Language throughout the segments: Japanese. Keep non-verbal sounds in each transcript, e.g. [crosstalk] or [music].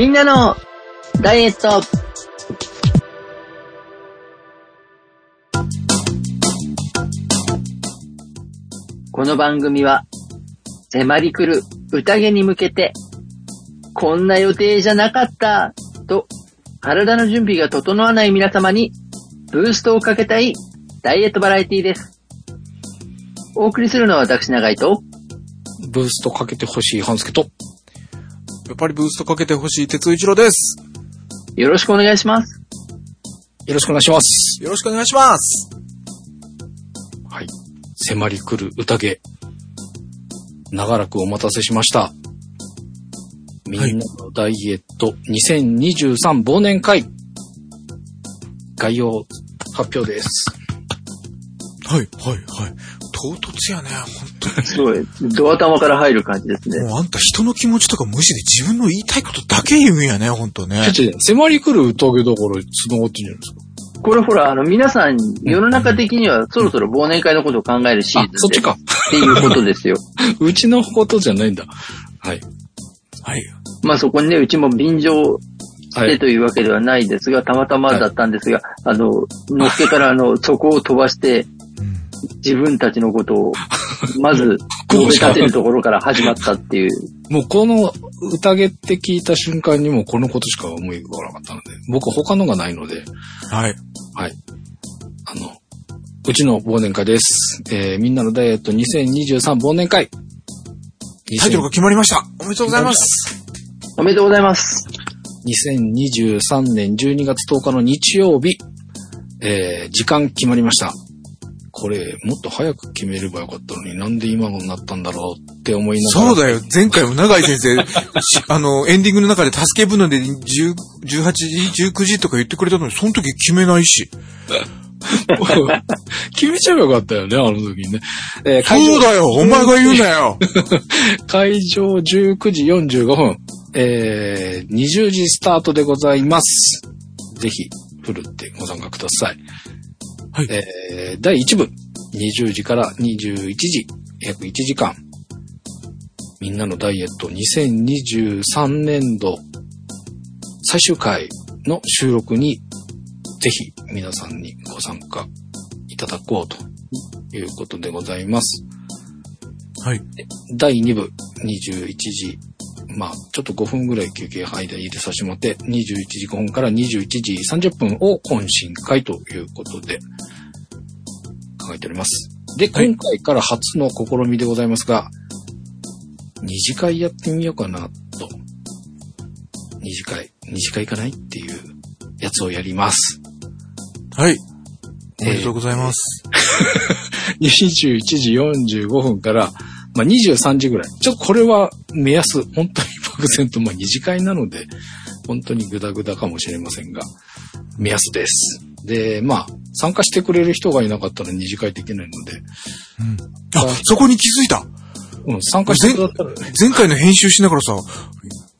みんなのダイエット。この番組は迫り来る宴に向けてこんな予定じゃなかったと体の準備が整わない皆様にブーストをかけたいダイエットバラエティーです。お送りするのは私長井と。ブーストかけてほしい半助と、やっぱりブーストかけてほしい鉄一郎です。よろしくお願いします。よろしくお願いします。よろしくお願いします。はい。迫り来る宴。長らくお待たせしました。みんなのダイエット2023忘年会。概要発表です。はい、はい、はい。唐突やね、ほんすごい。ドア玉から入る感じですと。ね。もうあんた人の気持ちとか無視で自分の言いたいことだけ言うんやね、ほんとね。ちょっと迫り来る宴だから繋がってんじゃないですか？これほら、あの、皆さん、世の中的にはそろそろ忘年会のことを考えるシーズンで、あそっちか。っていうことですよ。[laughs] うちのことじゃないんだ。はい。はい。まあそこにね、うちも便乗はい。でというわけではないですが、たまたまだったんですが、あの、のっけからあの、そこを飛ばして、うん。自分たちのことを、[laughs] まず、述べ立てるところから始まったっていう。もうこの宴って聞いた瞬間にもうこのことしか思い浮かばなかったので、僕他のがないので、はい。はい。あの、うちの忘年会です。えー、みんなのダイエット2023忘年会。タイトルが決まりました。おめでとうございます。おめでとうございます。2023年12月10日の日曜日、えー、時間決まりました。これ、もっと早く決めればよかったのになんで今のになったんだろうって思いながら。そうだよ。前回も長井先生、し [laughs] あの、エンディングの中で助け舟で10 18時、19時とか言ってくれたのに、その時決めないし。[laughs] 決めちゃえばよかったよね、あの時にね。えーそうだよ。お前が言うなよ。[laughs] 会場19時45分、えー、20時スタートでございます。ぜひ、ふるってご参加ください。はいえー、第1部、20時から21時、約1時間。みんなのダイエット2023年度最終回の収録に、ぜひ皆さんにご参加いただこうということでございます。はい。第2部、21時、まあ、ちょっと5分ぐらい休憩間入れさせてもらって、21時5分から21時30分を懇親会ということで考えております。で、はい今回から初の試みでございますが、二次会やってみようかなと。二次会、二次会行かないっていうやつをやります。はい。おめでとうございます。[laughs] 21時45分から、まあ、23時ぐらい。ちょっとこれは目安、本当に漠然と、まあ、2次会なので、本当にグダグダかもしれませんが、目安です。で、まあ、参加してくれる人がいなかったら二次会できないので、うん。あ、そこに気づいた。うん、参加してくださったらね。前回の編集しながらさ、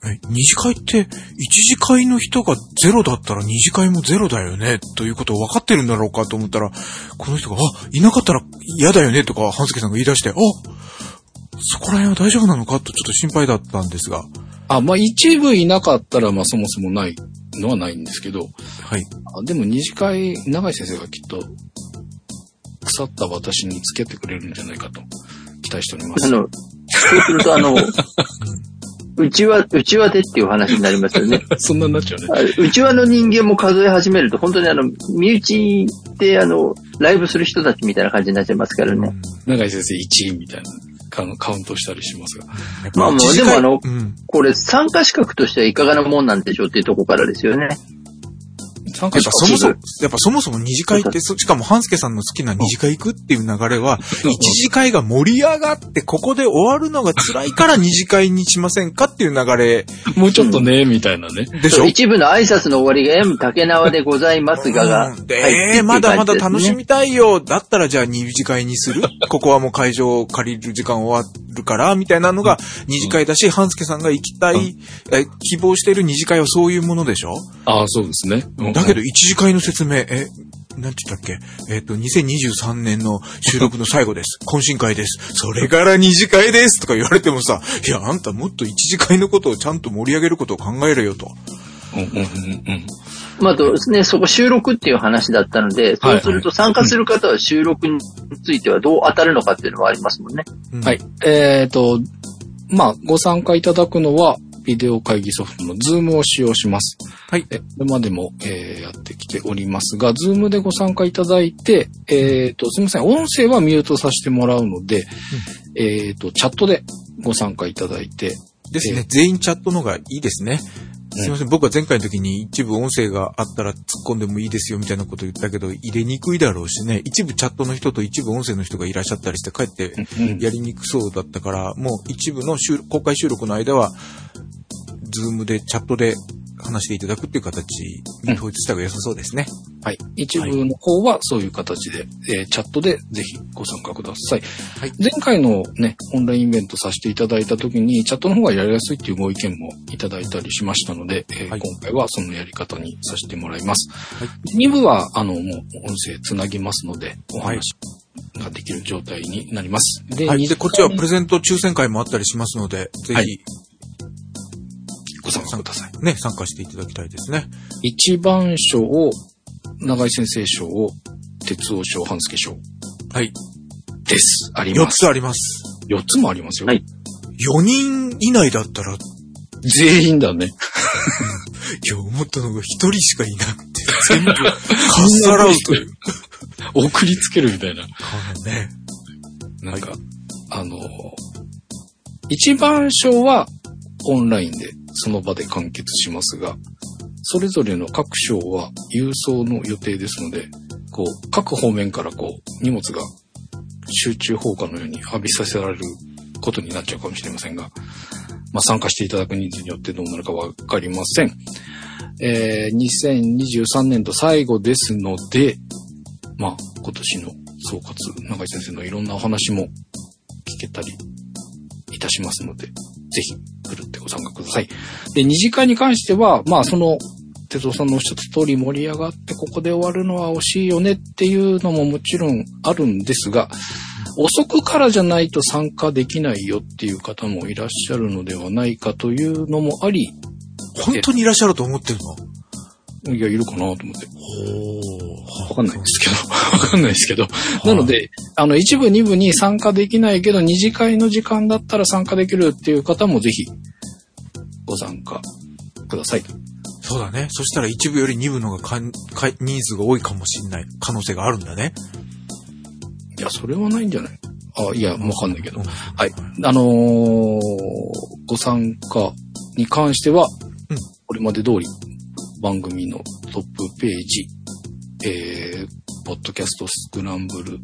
え、二次会って、一次会の人がゼロだったら二次会もゼロだよね、ということを分かってるんだろうかと思ったら、この人が、あ、いなかったら嫌だよね、とか、半助さんが言い出して、あ、そこら辺は大丈夫なのかとちょっと心配だったんですが、あ、まあ、一部いなかったら、まあ、そもそもないのはないんですけど、はい。あでも二次会、長井先生がきっと、腐った私に付き合ってくれるんじゃないかと期待しております。あの、そうするとあの、[laughs] うちわ、うちわでっていう話になりますよね。[laughs] そんなになっちゃうね。あうちわの人間も数え始めると、本当にあの、身内であの、ライブする人たちみたいな感じになっちゃいますからね。長井先生1位みたいなカウンカウントしたりしますが。まあもうでもあのうん。これ、参加資格としてはいかがなもんなんでしょうっていうところからですよね。やっ参加者ぱそもそも、やっぱそもそも二次会って、そしかも半助さんの好きな二次会行くっていう流れは、一次会が盛り上がって、ここで終わるのが辛いから二次会にしませんかっていう流れ。もうちょっとね、みたいなね。でしょ？一部の挨拶の終わりが M 竹縄でございますがが。うん。で、入ってっていうまだまだ楽しみたいよ。だったらじゃあ二次会にする？[laughs] ここはもう会場を借りる時間終わるから、みたいなのが二次会だし、半助さんが行きたい、え希望している二次会はそういうものでしょ？ああ、そうですね。うん。だけど一次会の説明、え、なんて言ったっけ？えっ、と、2023年の収録の最後です。[laughs] 懇親会です。それから二次会ですとか言われてもさ、いや、あんたもっと一次会のことをちゃんと盛り上げることを考えろよと。うんうんうんうん。まあ、ね、そこ収録っていう話だったので、そうすると参加する方は収録についてはどう当たるのかっていうのはありますもんね。うんはい。。えっ、と、まあ、ご参加いただくのは、ビデオ会議ソフトの Zoom を使用します。はい。えこれまでも、えーやってきておりますが、Zoom でご参加いただいて、えっ、と、すみません、音声はミュートさせてもらうので、えっ、と、チャットでご参加いただいて、ですね。全員チャットの方がいいですね。すいません。僕は前回の時に一部音声があったら突っ込んでもいいですよみたいなこと言ったけど、入れにくいだろうしね。一部チャットの人と一部音声の人がいらっしゃったりして、かえってうんやりにくそうだったから、もう一部の収公開収録の間は、ズームでチャットで話していただくっていう形に統一した方が良さそうですね。はい。一部の方はそういう形で、えーチャットでぜひご参加ください。はい前回のね、オンラインイベントさせていただいた時に、チャットの方がやりやすいっていうご意見もいただいたりしましたので、えーはい今回はそのやり方にさせてもらいます。はい2部は、あの、もう音声つなぎますので、お話ができる状態になります。ではい。二で、こっちはプレゼント抽選会もあったりしますので、ぜはいひ、ご参加ください。ね、参加していただきたいですね。一番賞を、長井先生賞を、哲夫賞、半助賞はい。です。あり4ます。つあります。4つもありますよ。はい4人以内だったら、い全員だね。や、思ったのが1人しかいなくて、[laughs] 全部、かっさらうという。送りつけるみたいな。ね。なんか、あのー、一番賞はオンラインでその場で完結しますが、それぞれの各賞は郵送の予定ですので、こう、各方面からこう、荷物が集中放火のように浴びさせられることになっちゃうかもしれませんが、まあ、参加していただく人数によってどうなるかわかりません。えー、2023年度最後ですので、まあ、今年の総括、長井先生のいろんなお話も聞けたりいたしますので、ぜひ、ふるってご参加ください。で、二次会に関しては、まあ、その、哲夫さんのおっしゃった通り盛り上がって、ここで終わるのは惜しいよねっていうのももちろんあるんですが、遅くからじゃないと参加できないよっていう方もいらっしゃるのではないかというのもあり、本当にいらっしゃると思ってるの？いや、いるかなと思って。ほわかんないですけど。[laughs] わかんないですけど。なので、あの、一部、二部に参加できないけど、二次会の時間だったら参加できるっていう方もぜひ、ご参加ください。そうだね。そしたら一部より二部の方がかんか人数が多いかもしれない可能性があるんだね。いや、それはないんじゃない？あ、いや、わかんないけど。うんはい。あのーご参加に関しては、うんこれまで通り番組のトップページ、えー、ポッドキャストスクランブル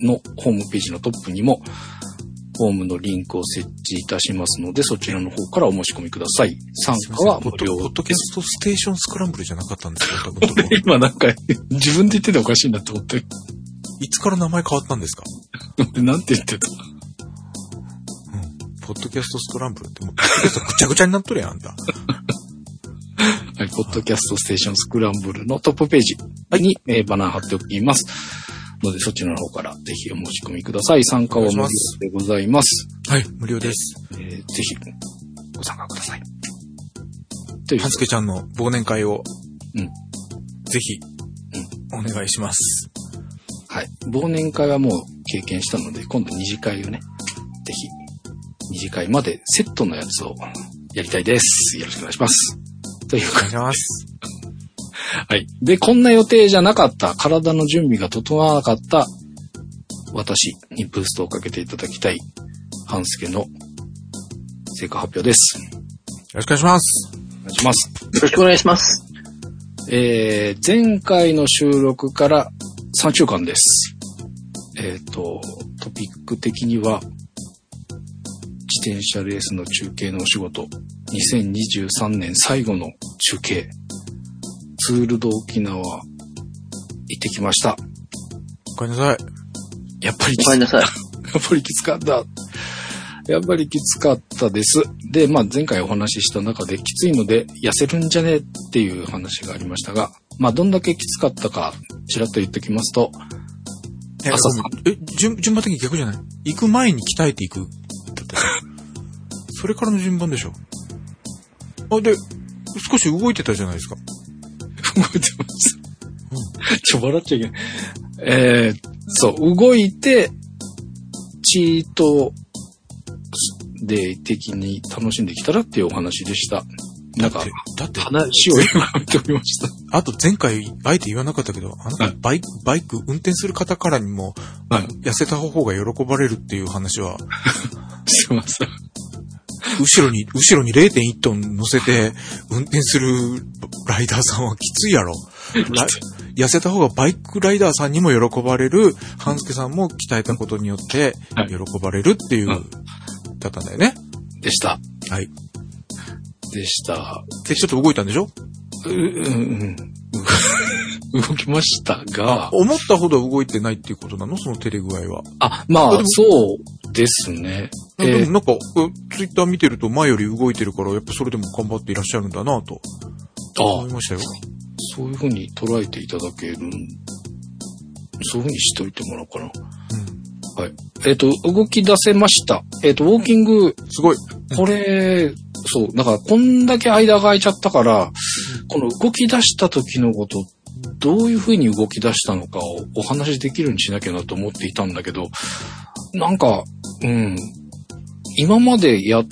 のホームページのトップにも、フォームのリンクを設置いたしますので、そちらの方からお申し込みください。参加は無料ポッドキャストステーションスクランブルじゃなかったんですか多分とこ今なんか、自分で言ってておかしいなと思って。いつから名前変わったんですか？なんて言ってた？ポッドキャストスクランブルってもう、ポッドキャストぐちゃぐちゃになっとるやん、あんた。[laughs] はい、ポッドキャストステーションスクランブルのトップページに、えーバナー貼っておきます。ので、そっちの方からぜひお申し込みください。参加は無料でございます。はい、無料です。えーぜひ、ご参加ください。というはつけちゃんの忘年会を、うんぜひ、お願いします。はい。忘年会はもう経験したので、今度二次会をね、ぜひ、二次会までセットのやつをやりたいです。よろしくお願いします。というかお願いします。はい。で、こんな予定じゃなかった、体の準備が整わなかった、私にブーストをかけていただきたい、半助の成果発表です。よろしくお願いします。お願いします。よろしくお願いします。えー、前回の収録から3週間です。えっ、と、トピック的には、自転車レースの中継のお仕事、2023年最後の中継、ツールド沖縄、行ってきました。おかえりなさい。やっぱりきつおかえりなさい。[laughs] やっぱりきつかった。やっぱりきつかったです。で、まあ前回お話しした中できついので痩せるんじゃねっていう話がありましたが、まあどんだけきつかったかっちらっと言っときますと、え、朝さえ、順、順番的に逆じゃない？行く前に鍛えていく。だって。[laughs] それからの順番でしょ。あ、で、少し動いてたじゃないですか。動いてます。ちょ、笑っちゃいけない。えー、そう、動いて、チートデー的に楽しんできたらっていうお話でした。なんか、だって、話を今見ておりました。あと前回、あえて言わなかったけど、あなたはいバイク、バイク運転する方からにも、はい。痩せた方が喜ばれるっていう話は、[laughs] すいません。後ろに、後ろに0.1トン乗せて運転するライダーさんはきついやろ。ら痩せた方がバイクライダーさんにも喜ばれる、半助さんも鍛えたことによってはい喜ばれるっていう、うんだったんだよね。でした。はい。でした。で、ちょっと動いたんでしょ？う、うん、うん。動きましたが、思ったほど動いてないっていうことなの？その照れ具合は。あ、まあそうですね。えーでもなんか、ツイッター見てると前より動いてるから、やっぱそれでも頑張っていらっしゃるんだなと思いあましたよ。そういうふうに捉えていただけるん、そういうふうにしておいてもらおうかな。うん。はい。えっ、と、動き出せました。えっ、と、ウォーキング、すごい。これ、そう、だからこんだけ間が空いちゃったから、この動き出した時のこと、どういう風に動き出したのかをお話しできるようにしなきゃなと思っていたんだけど、なんか、うん、今までや、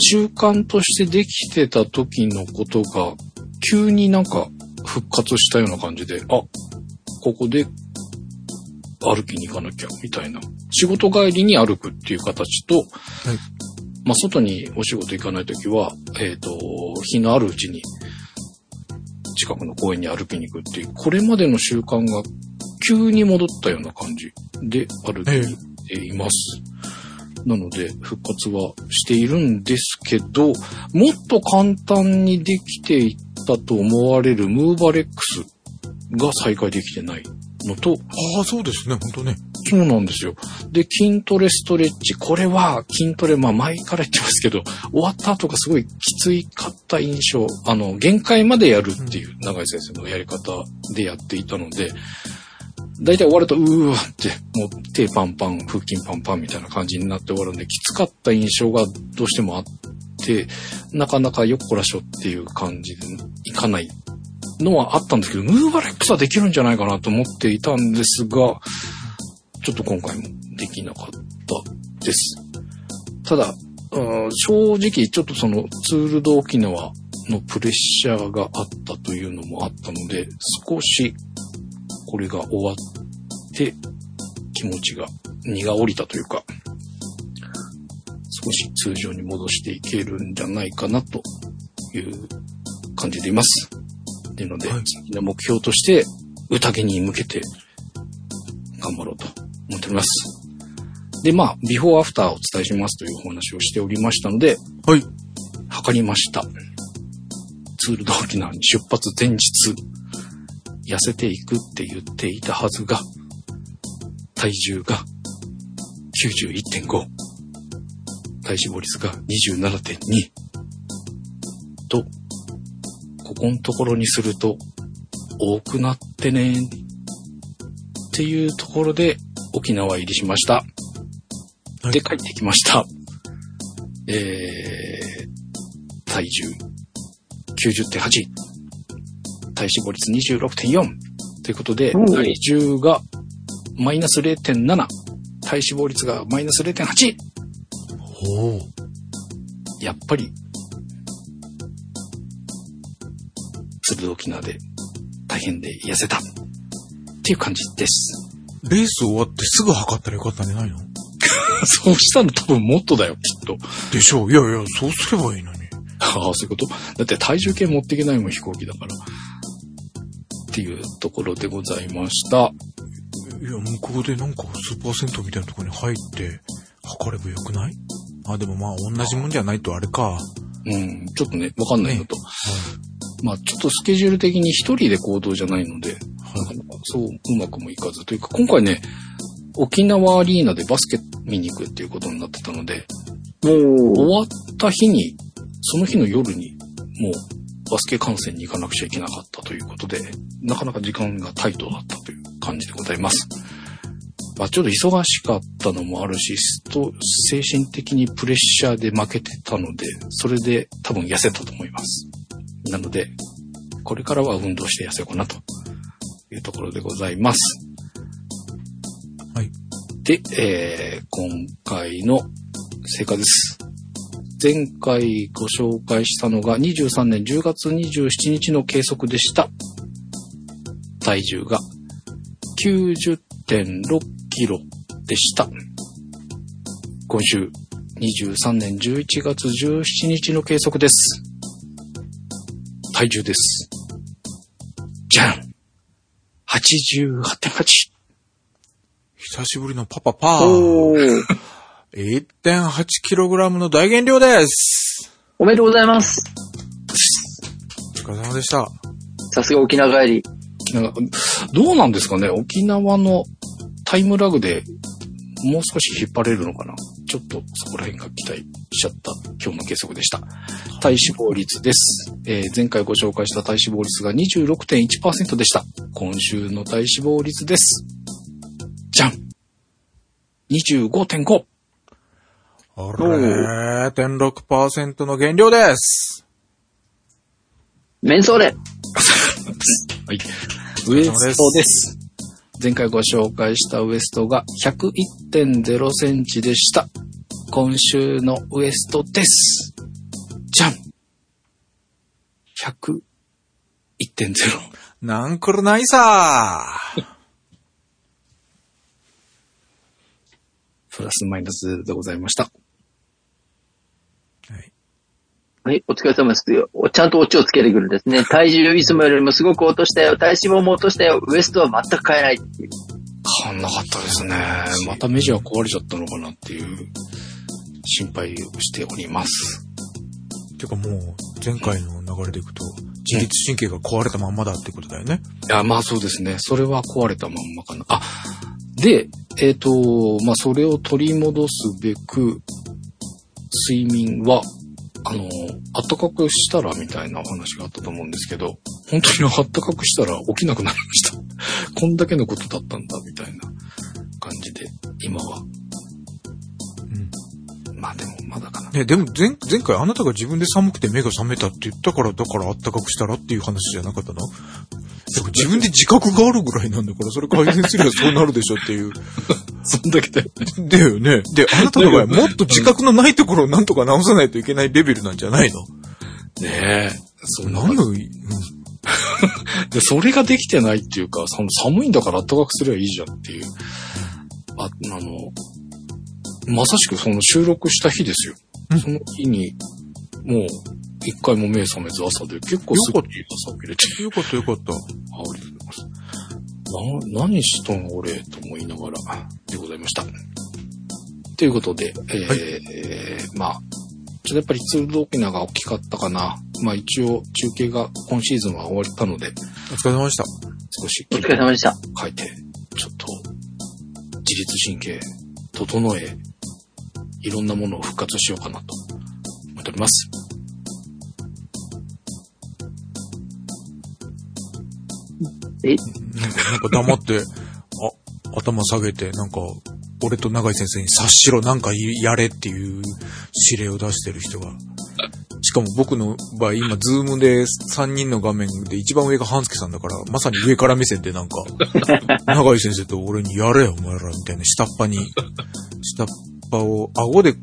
習慣としてできてた時のことが、急になんか復活したような感じで、あ、ここで歩きに行かなきゃ、みたいな。仕事帰りに歩くっていう形と、まあ、外にお仕事行かないときは、えっ、と、日のあるうちに、近くの公園に歩きに行くっていう、これまでの習慣が急に戻ったような感じで歩えいています。なので、復活はしているんですけど、もっと簡単にできていったと思われるムーバレックスが再開できてないのと、ああ、そうですね、本当ね。そうなんですよ。で、筋トレストレッチ。これは筋トレ、まあ前から言ってますけど、終わった後がすごいきついかった印象。あの、限界までやるっていう長井先生のやり方でやっていたので、だいたい終わると、うーわって、もう手パンパン、腹筋パンパンみたいな感じになって終わるんで、きつかった印象がどうしてもあって、なかなかよっこらしょっていう感じでいかないのはあったんですけど、ムーバレックスはできるんじゃないかなと思っていたんですが、ちょっと今回もできなかったです。ただ、うん正直ちょっとそのツールド沖縄のプレッシャーがあったというのもあったので、少しこれが終わって気持ちが荷が下りたというか、少し通常に戻していけるんじゃないかなという感じでいます。なので、はい次の目標として、宴に向けて頑張ろうと思っております。で、まあ、ビフォーアフターをお伝えしますというお話をしておりましたので、はい。測りました。ツールド沖縄に出発前日、痩せていくって言っていたはずが、体重が91.5、体脂肪率が27.2と、ここのところにすると多くなってねっていうところで沖縄入りしました。はいで帰ってきました。えー、体重90.8、体脂肪率26.4ということで、体重がマイナス0.7、体脂肪率がマイナス0.8。おお。やっぱり、鶴沖縄で大変で痩せたっていう感じです。レース終わってすぐ測ったらよかったんじゃないの？[laughs] そうしたら多分もっとだよ、きっと。でしょう。いやいや、そうすればいいのに。[laughs] ああ、そういうこと？だって体重計持っていけないもん、飛行機だから。っていうところでございました。いや、向こうでなんかスーパー銭湯みたいなところに入って測ればよくない？あ、でもまあ同じもんじゃないとあれか。うん、ちょっとね、わかんないのと。まあ、ちょっとスケジュール的に一人で行動じゃないので、そううまくもいかずというか、今回ね、沖縄アリーナでバスケ見に行くっていうことになってたので、終もう、わった日に、その日の夜に、もう、バスケ観戦に行かなくちゃいけなかったということで、なかなか時間がタイトだったという感じでございます。まあ、ちょっと忙しかったのもあるし、スト精神的にプレッシャーで負けてたので、それで多分痩せたと思います。なので、これからは運動して痩せようかなというところでございます。はい。で、えー、今回の成果です。前回ご紹介したのが23年10月27日の計測でした。体重が90.6キロでした。今週23年11月17日の計測です。体重です。じゃん !88.8! 久しぶりのパパパー。おー。1.8kg の大減量です。おめでとうございます。お疲れ様でした。さすが沖縄帰り。なんかどうなんですかね？沖縄のタイムラグでもう少し引っ張れるのかな？ちょっとそこら辺が期待しちゃった今日の計測でした。体脂肪率です。えー前回ご紹介した体脂肪率が26.1%でした。今週の体脂肪率です。じゃん !25.5! 0.6%の減量です。メンソーレ。[laughs] はい。ウエストです。前回ご紹介したウエストが101.0センチでした。今週のウエストです。じゃん !101.0。なんくるないさプラスマイナスでございました。はい。はい、お疲れ様ですちゃんとオチをつけてくるんですね。体重いつもよりもすごく落としたよ。体脂肪も落としたよ。ウエストは全く変えないっていう。変わんなかったですね。またメジャー壊れちゃったのかなっていう心配をしております。てかもう、前回の流れでいくと、自律神経が壊れたまんまだってことだよね。いや、まあそうですね。それは壊れたまんまかな。あ、で、えっ、と、まあそれを取り戻すべく、睡眠は、あの、暖かくしたらみたいなお話があったと思うんですけど、本当に暖かくしたら起きなくなりました。[laughs] こんだけのことだったんだ、みたいな感じで、今は。まあでも、まだかな。ね、でも前、前回あなたが自分で寒くて目が覚めたって言ったから、だからあったかくしたらっていう話じゃなかったの？でも自分で自覚があるぐらいなんだから、それ改善すればそうなるでしょっていう。[laughs] そんだけだよね。だよね。で、あなたの場合、もっと自覚のないところをなんとか直さないといけないレベルなんじゃないの？ねえ。そんな何を、うん [laughs] で、それができてないっていうか、その寒いんだから暖かくすればいいじゃんっていう。あ、あの、まさしくその収録した日ですよ。うんその日に、もう、一回も目覚めず朝で、結構すぐに朝起きれて、よかったよかった。[laughs] あありがとうございます。な、何しとん俺と思いながら、でございました。ということで、えーはいえーまあ、ちょっとやっぱりツールド沖縄が大きかったかな。まあ一応中継が今シーズンは終わったので、お疲れ様でした。少しお疲れ様でした。書いて、ちょっと、自律神経、整え、いろんなものを復活しようかなと思っております。え？なんか、黙って、あ、頭下げて、なんか、俺と永井先生に察しろ、なんかやれっていう指令を出してる人が。しかも僕の場合、今、ズームで3人の画面で一番上が半助さんだから、まさに上から目線でなんか、[laughs] 永井先生と俺にやれよ、お前ら、みたいな、下っ端に、下っ端を、顎で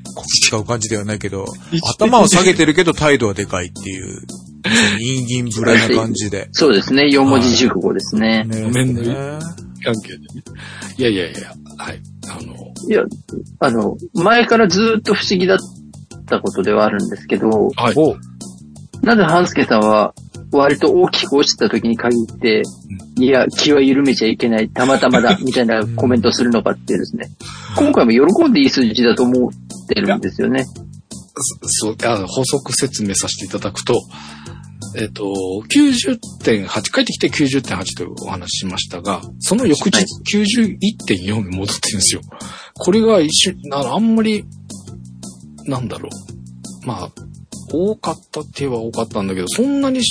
使う感じではないけど、[laughs] 頭を下げてるけど態度はでかいっていう、陰銀無礼な感じで。[laughs] そうですね。4文字熟語ですね。ねごめんねね関係でね。いやいやいや、はい。あの、いや、あの、前からずっと不思議だったことではあるんですけど、はい。おなぜ半助さんは割と大きく落ちた時に限って、いや、気は緩めちゃいけない、たまたまだ、みたいなコメントをするのかってですね。今回も喜んでいい数字だと思ってるんですよね。そそう、あの補足説明させていただくと、えっ、と、90.8、帰ってきて90.8というお話ししましたが、その翌日91.4に戻ってるんですよ。これが一瞬、あんまり、なんだろう。まあ、多かったって言えば多かったんだけど、そんなに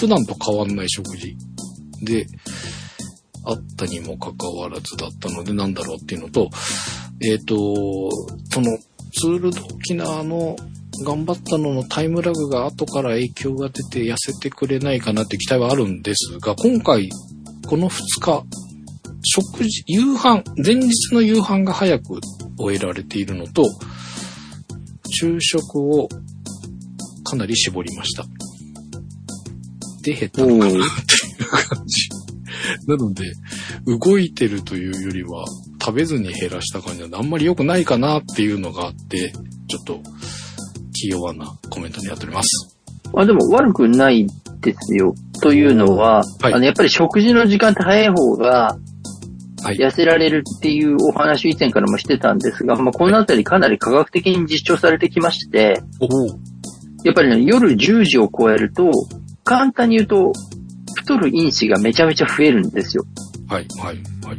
普段と変わんない食事で、あったにもかかわらずだったので、なんだろうっていうのと、えっ、と、その、ツールド沖縄の頑張ったののタイムラグが後から影響が出て痩せてくれないかなって期待はあるんですが、今回、この2日、食事、夕飯、前日の夕飯が早く終えられているのと、昼食をかなり絞りました。で、減ったのかなっていう感じ。なので、動いてるというよりは、食べずに減らした感じなんで、あんまり良くないかなっていうのがあって、ちょっと、気弱なコメントになっております。あでも悪くないですよ。というのは、はいあの、やっぱり食事の時間って早い方がはい。痩せられるっていうお話を以前からもしてたんですが、まあ、このあたりかなり科学的に実証されてきまして、やっぱりね、夜10時を超えると、簡単に言うと、太る因子がめちゃめちゃ増えるんですよ。はい、はい、はい。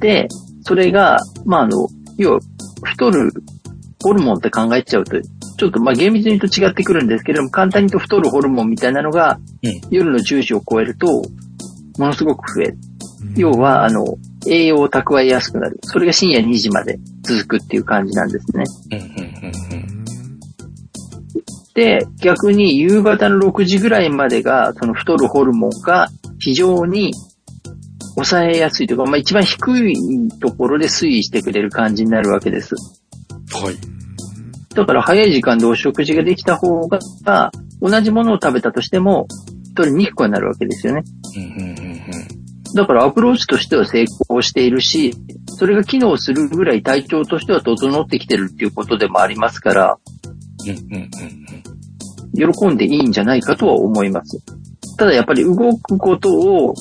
で、それが、まあ、あの、要は、太るホルモンって考えちゃうと、ちょっとまあ厳密に言うと違ってくるんですけれども、簡単に言うと太るホルモンみたいなのが、うん夜の10時を超えると、ものすごく増える。要は、あの、栄養を蓄えやすくなる。それが深夜2時まで続くっていう感じなんですね。うん、うん、うん、うん。で、逆に夕方の6時ぐらいまでが、その太るホルモンが非常に抑えやすいというか、まあ一番低いところで推移してくれる感じになるわけです。はい。だから早い時間でお食事ができた方が、同じものを食べたとしても、太りにくくなるわけですよね。うん、うん、うん、うん。だからアプローチとしては成功しているし、それが機能するぐらい体調としては整ってきてるっていうことでもありますから、うん、うん。喜んでいいんじゃないかとは思います。ただやっぱり動くことを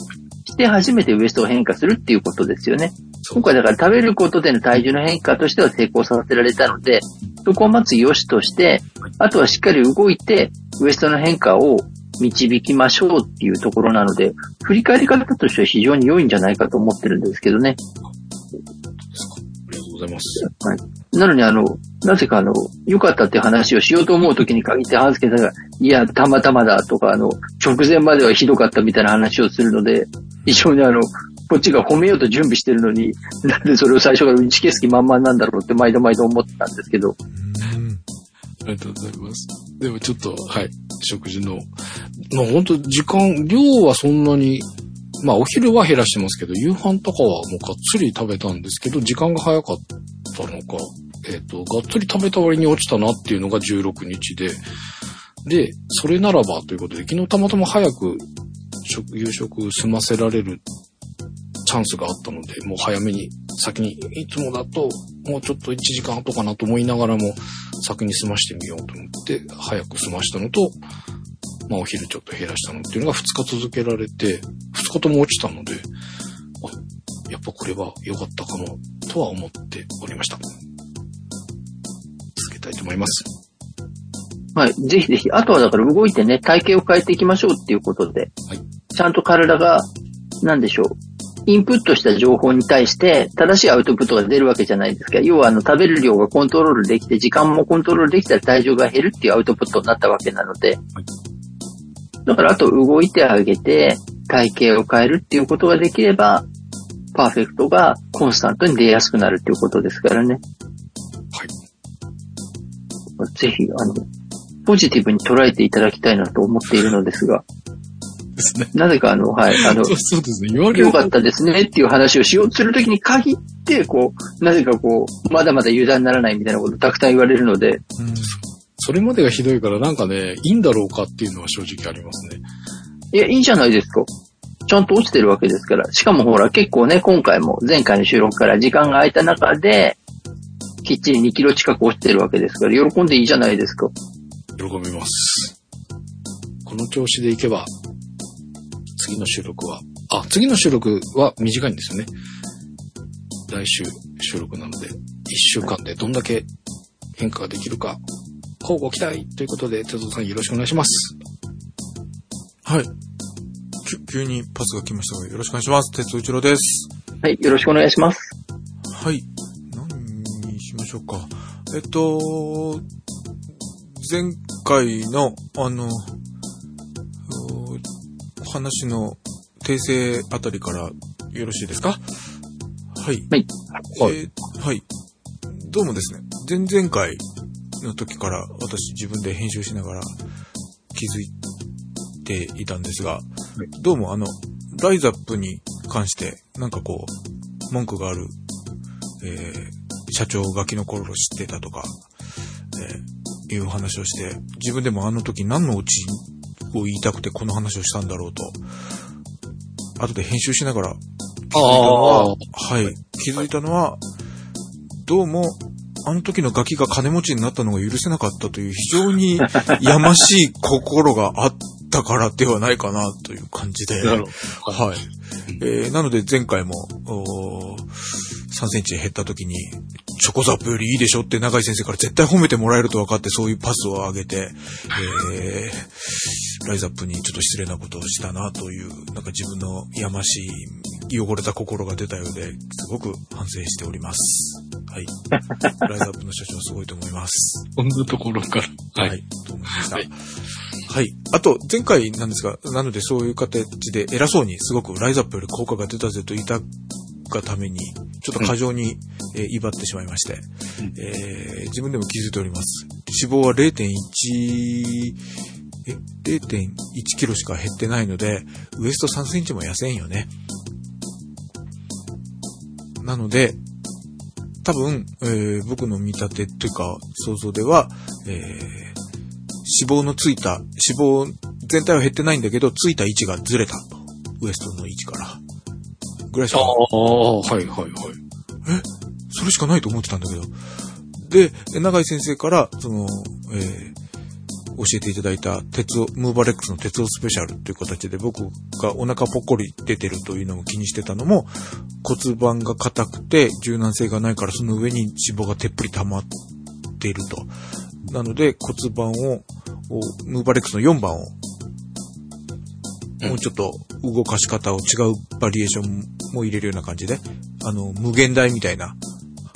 して初めてウエストが変化するっていうことですよね。今回だから食べることでの体重の変化としては成功させられたので、そこをまず良しとして、あとはしっかり動いてウエストの変化を導きましょうっていうところなので、振り返り方としては非常に良いんじゃないかと思ってるんですけどね。ありがとうございます。なのにあの、なぜかあの、良かったって話をしようと思うときに限って、ハンスケさんが、いや、たまたまだとか、あの、直前まではひどかったみたいな話をするので、非常にあの、こっちが褒めようと準備してるのに、なんでそれを最初から打ち消す気満々なんだろうって毎度毎度思ってたんですけど、うん。ありがとうございます。でもちょっと、はい、食事の、まあ本当時間、量はそんなに、まあお昼は減らしてますけど、夕飯とかはもうがっつり食べたんですけど、時間が早かったのか、えっ、と、がっつり食べた割に落ちたなっていうのが16日で、で、それならばということで、昨日たまたま早く食夕食済ませられるチャンスがあったので、もう早めに、先に、いつもだと、もうちょっと1時間後かなと思いながらも、先に済ましてみようと思って、早く済ましたのと、まあお昼ちょっと減らしたのっていうのが2日続けられて、2日とも落ちたので、あ、やっぱこれは良かったかも、とは思っておりました。たいと思います。はい、ぜひぜひ、あとはだから動いてね、体型を変えていきましょうっていうことで、はい。ちゃんと体が、なんでしょう、インプットした情報に対して正しいアウトプットが出るわけじゃないですか。要はあの食べる量がコントロールできて、時間もコントロールできたら体重が減るっていうアウトプットになったわけなので、だからあと動いてあげて、体型を変えるっていうことができれば、パーフェクトがコンスタントに出やすくなるっていうことですからね。はい。ぜひ、あの、ポジティブに捉えていただきたいなと思っているのですが、ですね。なぜかあの、はい、あの [laughs] そ、うですね。言われる良かったですねっていう話をしようとするときに限って、こう、なぜかこう、まだまだ油断ならないみたいなことたくさん言われるので、それまでがひどいからなんかね、いいんだろうかっていうのは正直ありますね。いや、いいじゃないですか。ちゃんと落ちてるわけですから。しかもほら、結構ね、今回も前回の収録から時間が空いた中で、きっちり2キロ近く落ちてるわけですから、喜んでいいじゃないですか。喜びます。この調子でいけば、次の収録は、あ、次の収録は短いんですよね。来週収録なので、1週間でどんだけ変化ができるか、交互期待ということで、哲夫さんよろしくお願いします。はい。急にパスが来ましたが、よろしくお願いします。鉄尾一郎です。はい、よろしくお願いします。はい。しょうか。えっと、前回の、あの、話の訂正あたりからよろしいですか？はい。はい。はいえーはい。どうもですね、前々回の時から私自分で編集しながら気づいていたんですが、どうもあの、ライザップに関してなんかこう、文句がある、えー社長ガキの頃知ってたとか、えーいう話をして、自分でもあの時何のうちを言いたくてこの話をしたんだろうと、後で編集しながらああ、はい。気づいたのは、どうも、あの時のガキが金持ちになったのが許せなかったという非常に [laughs] やましい心があったからではないかなという感じで。はい。えーなので前回も、おー3センチ減った時に、チョコザップよりいいでしょって長井先生から絶対褒めてもらえると分かってそういうパスを上げて、えー、ライザップにちょっと失礼なことをしたなという、なんか自分のやましい、汚れた心が出たようで、すごく反省しております。はい。[laughs] ライザップの社長すごいと思います。こんなところから。は。はいい。と思いました。ははいい。あと、前回なんですが、なのでそういう形で偉そうにすごくライズアップより効果が出たぜと言ったがために、ちょっと過剰に、えー威張ってしまいまして、うんえー自分でも気づいております。脂肪は0.1、え、0.1キロしか減ってないので、ウエスト3センチも痩せんよね。なので、多分、えー僕の見立てというか想像では、えー脂肪のついた、脂肪全体は減ってないんだけど、ついた位置がずれたと。ウエストの位置から。ぐらいしか、ああ、はいはいはい。それしかないと思ってたんだけど。で、長井先生から、その、えー教えていただいた鉄を、ムーバレックスの鉄をスペシャルという形で僕がお腹ぽっこり出てるというのを気にしてたのも骨盤が硬くて柔軟性がないからその上に脂肪がてっぷり溜まっていると。なので骨盤を、おムーバレックスの4番をうんもうちょっと動かし方を違うバリエーションも入れるような感じで、あの、無限大みたいな、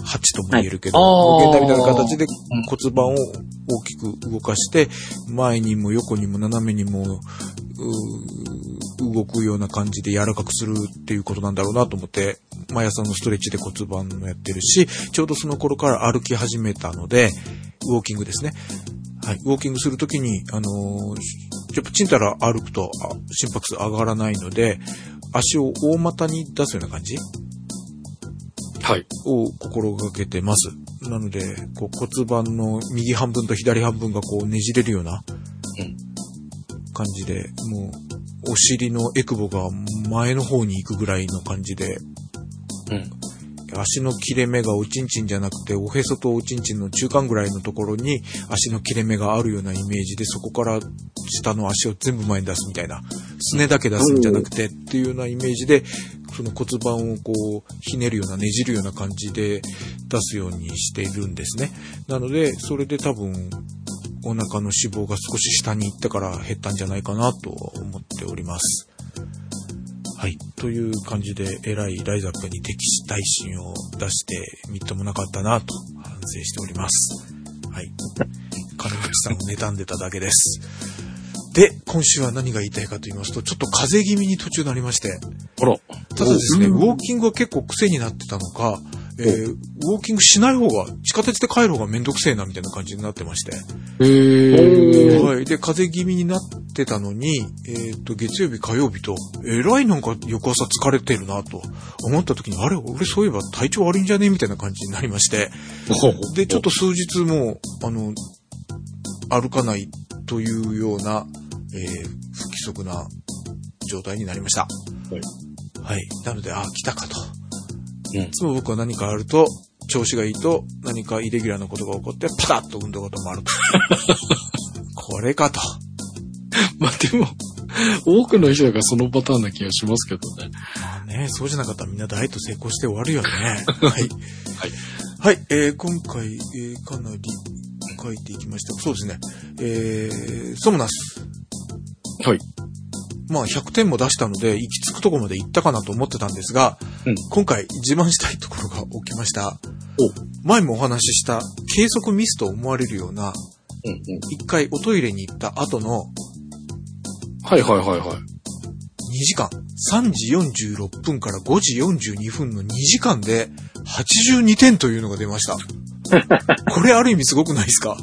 8とも言えるけど、はい無限大みたいな形で骨盤を大きく動かして、前にも横にも斜めにも、動くような感じで柔らかくするっていうことなんだろうなと思って、毎朝のストレッチで骨盤もやってるし、ちょうどその頃から歩き始めたので、ウォーキングですね。はい。ウォーキングするときに、あのーやっぱちんたら歩くとあ心拍数上がらないので、足を大股に出すような感じ？はい。を心がけてます。なので、こう骨盤の右半分と左半分がこうねじれるようなうん感じで、もうお尻のエクボが前の方に行くぐらいの感じで、うん。足の切れ目がおちんちんじゃなくて、おへそとおちんちんの中間ぐらいのところに足の切れ目があるようなイメージで、そこから下の足を全部前に出すみたいな、すねだけ出すんじゃなくてっていうようなイメージで、その骨盤をこう、ひねるような、ねじるような感じで出すようにしているんですね。なので、それで多分、お腹の脂肪が少し下に行ったから減ったんじゃないかなと思っております。はい。という感じで、偉いライザップに敵視大心を出してみっともなかったなと反省しております。はい。金持ちさんを妬んでただけです。で、今週は何が言いたいかと言いますと、ちょっと風邪気味に途中なりまして、あら。ただですね、うんウォーキングは結構癖になってたのか、えーウォーキングしない方が、地下鉄で帰る方がめんどくせえなみたいな感じになってまして。へー。はい。で、風邪気味になってたのに、えっ、と、月曜日、火曜日と、えらいなんか翌朝疲れてるなと思った時に、あれ俺そういえば体調悪いんじゃねみたいな感じになりまして。[laughs] で、ちょっと数日もう、あの、歩かないというような、えー不規則な状態になりました。いはい。なので、あ、来たかと。うんいつも僕は何かあると、調子がいいと何かイレギュラーなことが起こって、パタッと運動が止まると。[laughs] これかと。[laughs] まあでも、多くの人がそのパターンな気がしますけどね。まあね、そうじゃなかったらみんなダイエット成功して終わるよね。[laughs] はい。はい。はい、えー、今回、えー、かなり書いていきました。そうですね。えー、ソムナス。はい。まあ100点も出したので、行き着くとこまで行ったかなと思ってたんですが、うん今回自慢したいところが起きました。お前もお話しした計測ミスと思われるような、うんうん。一回おトイレに行った後の、はいはいはいはい。時間。3時46分から5時42分の2時間で82点というのが出ました。[laughs] これある意味すごくないですか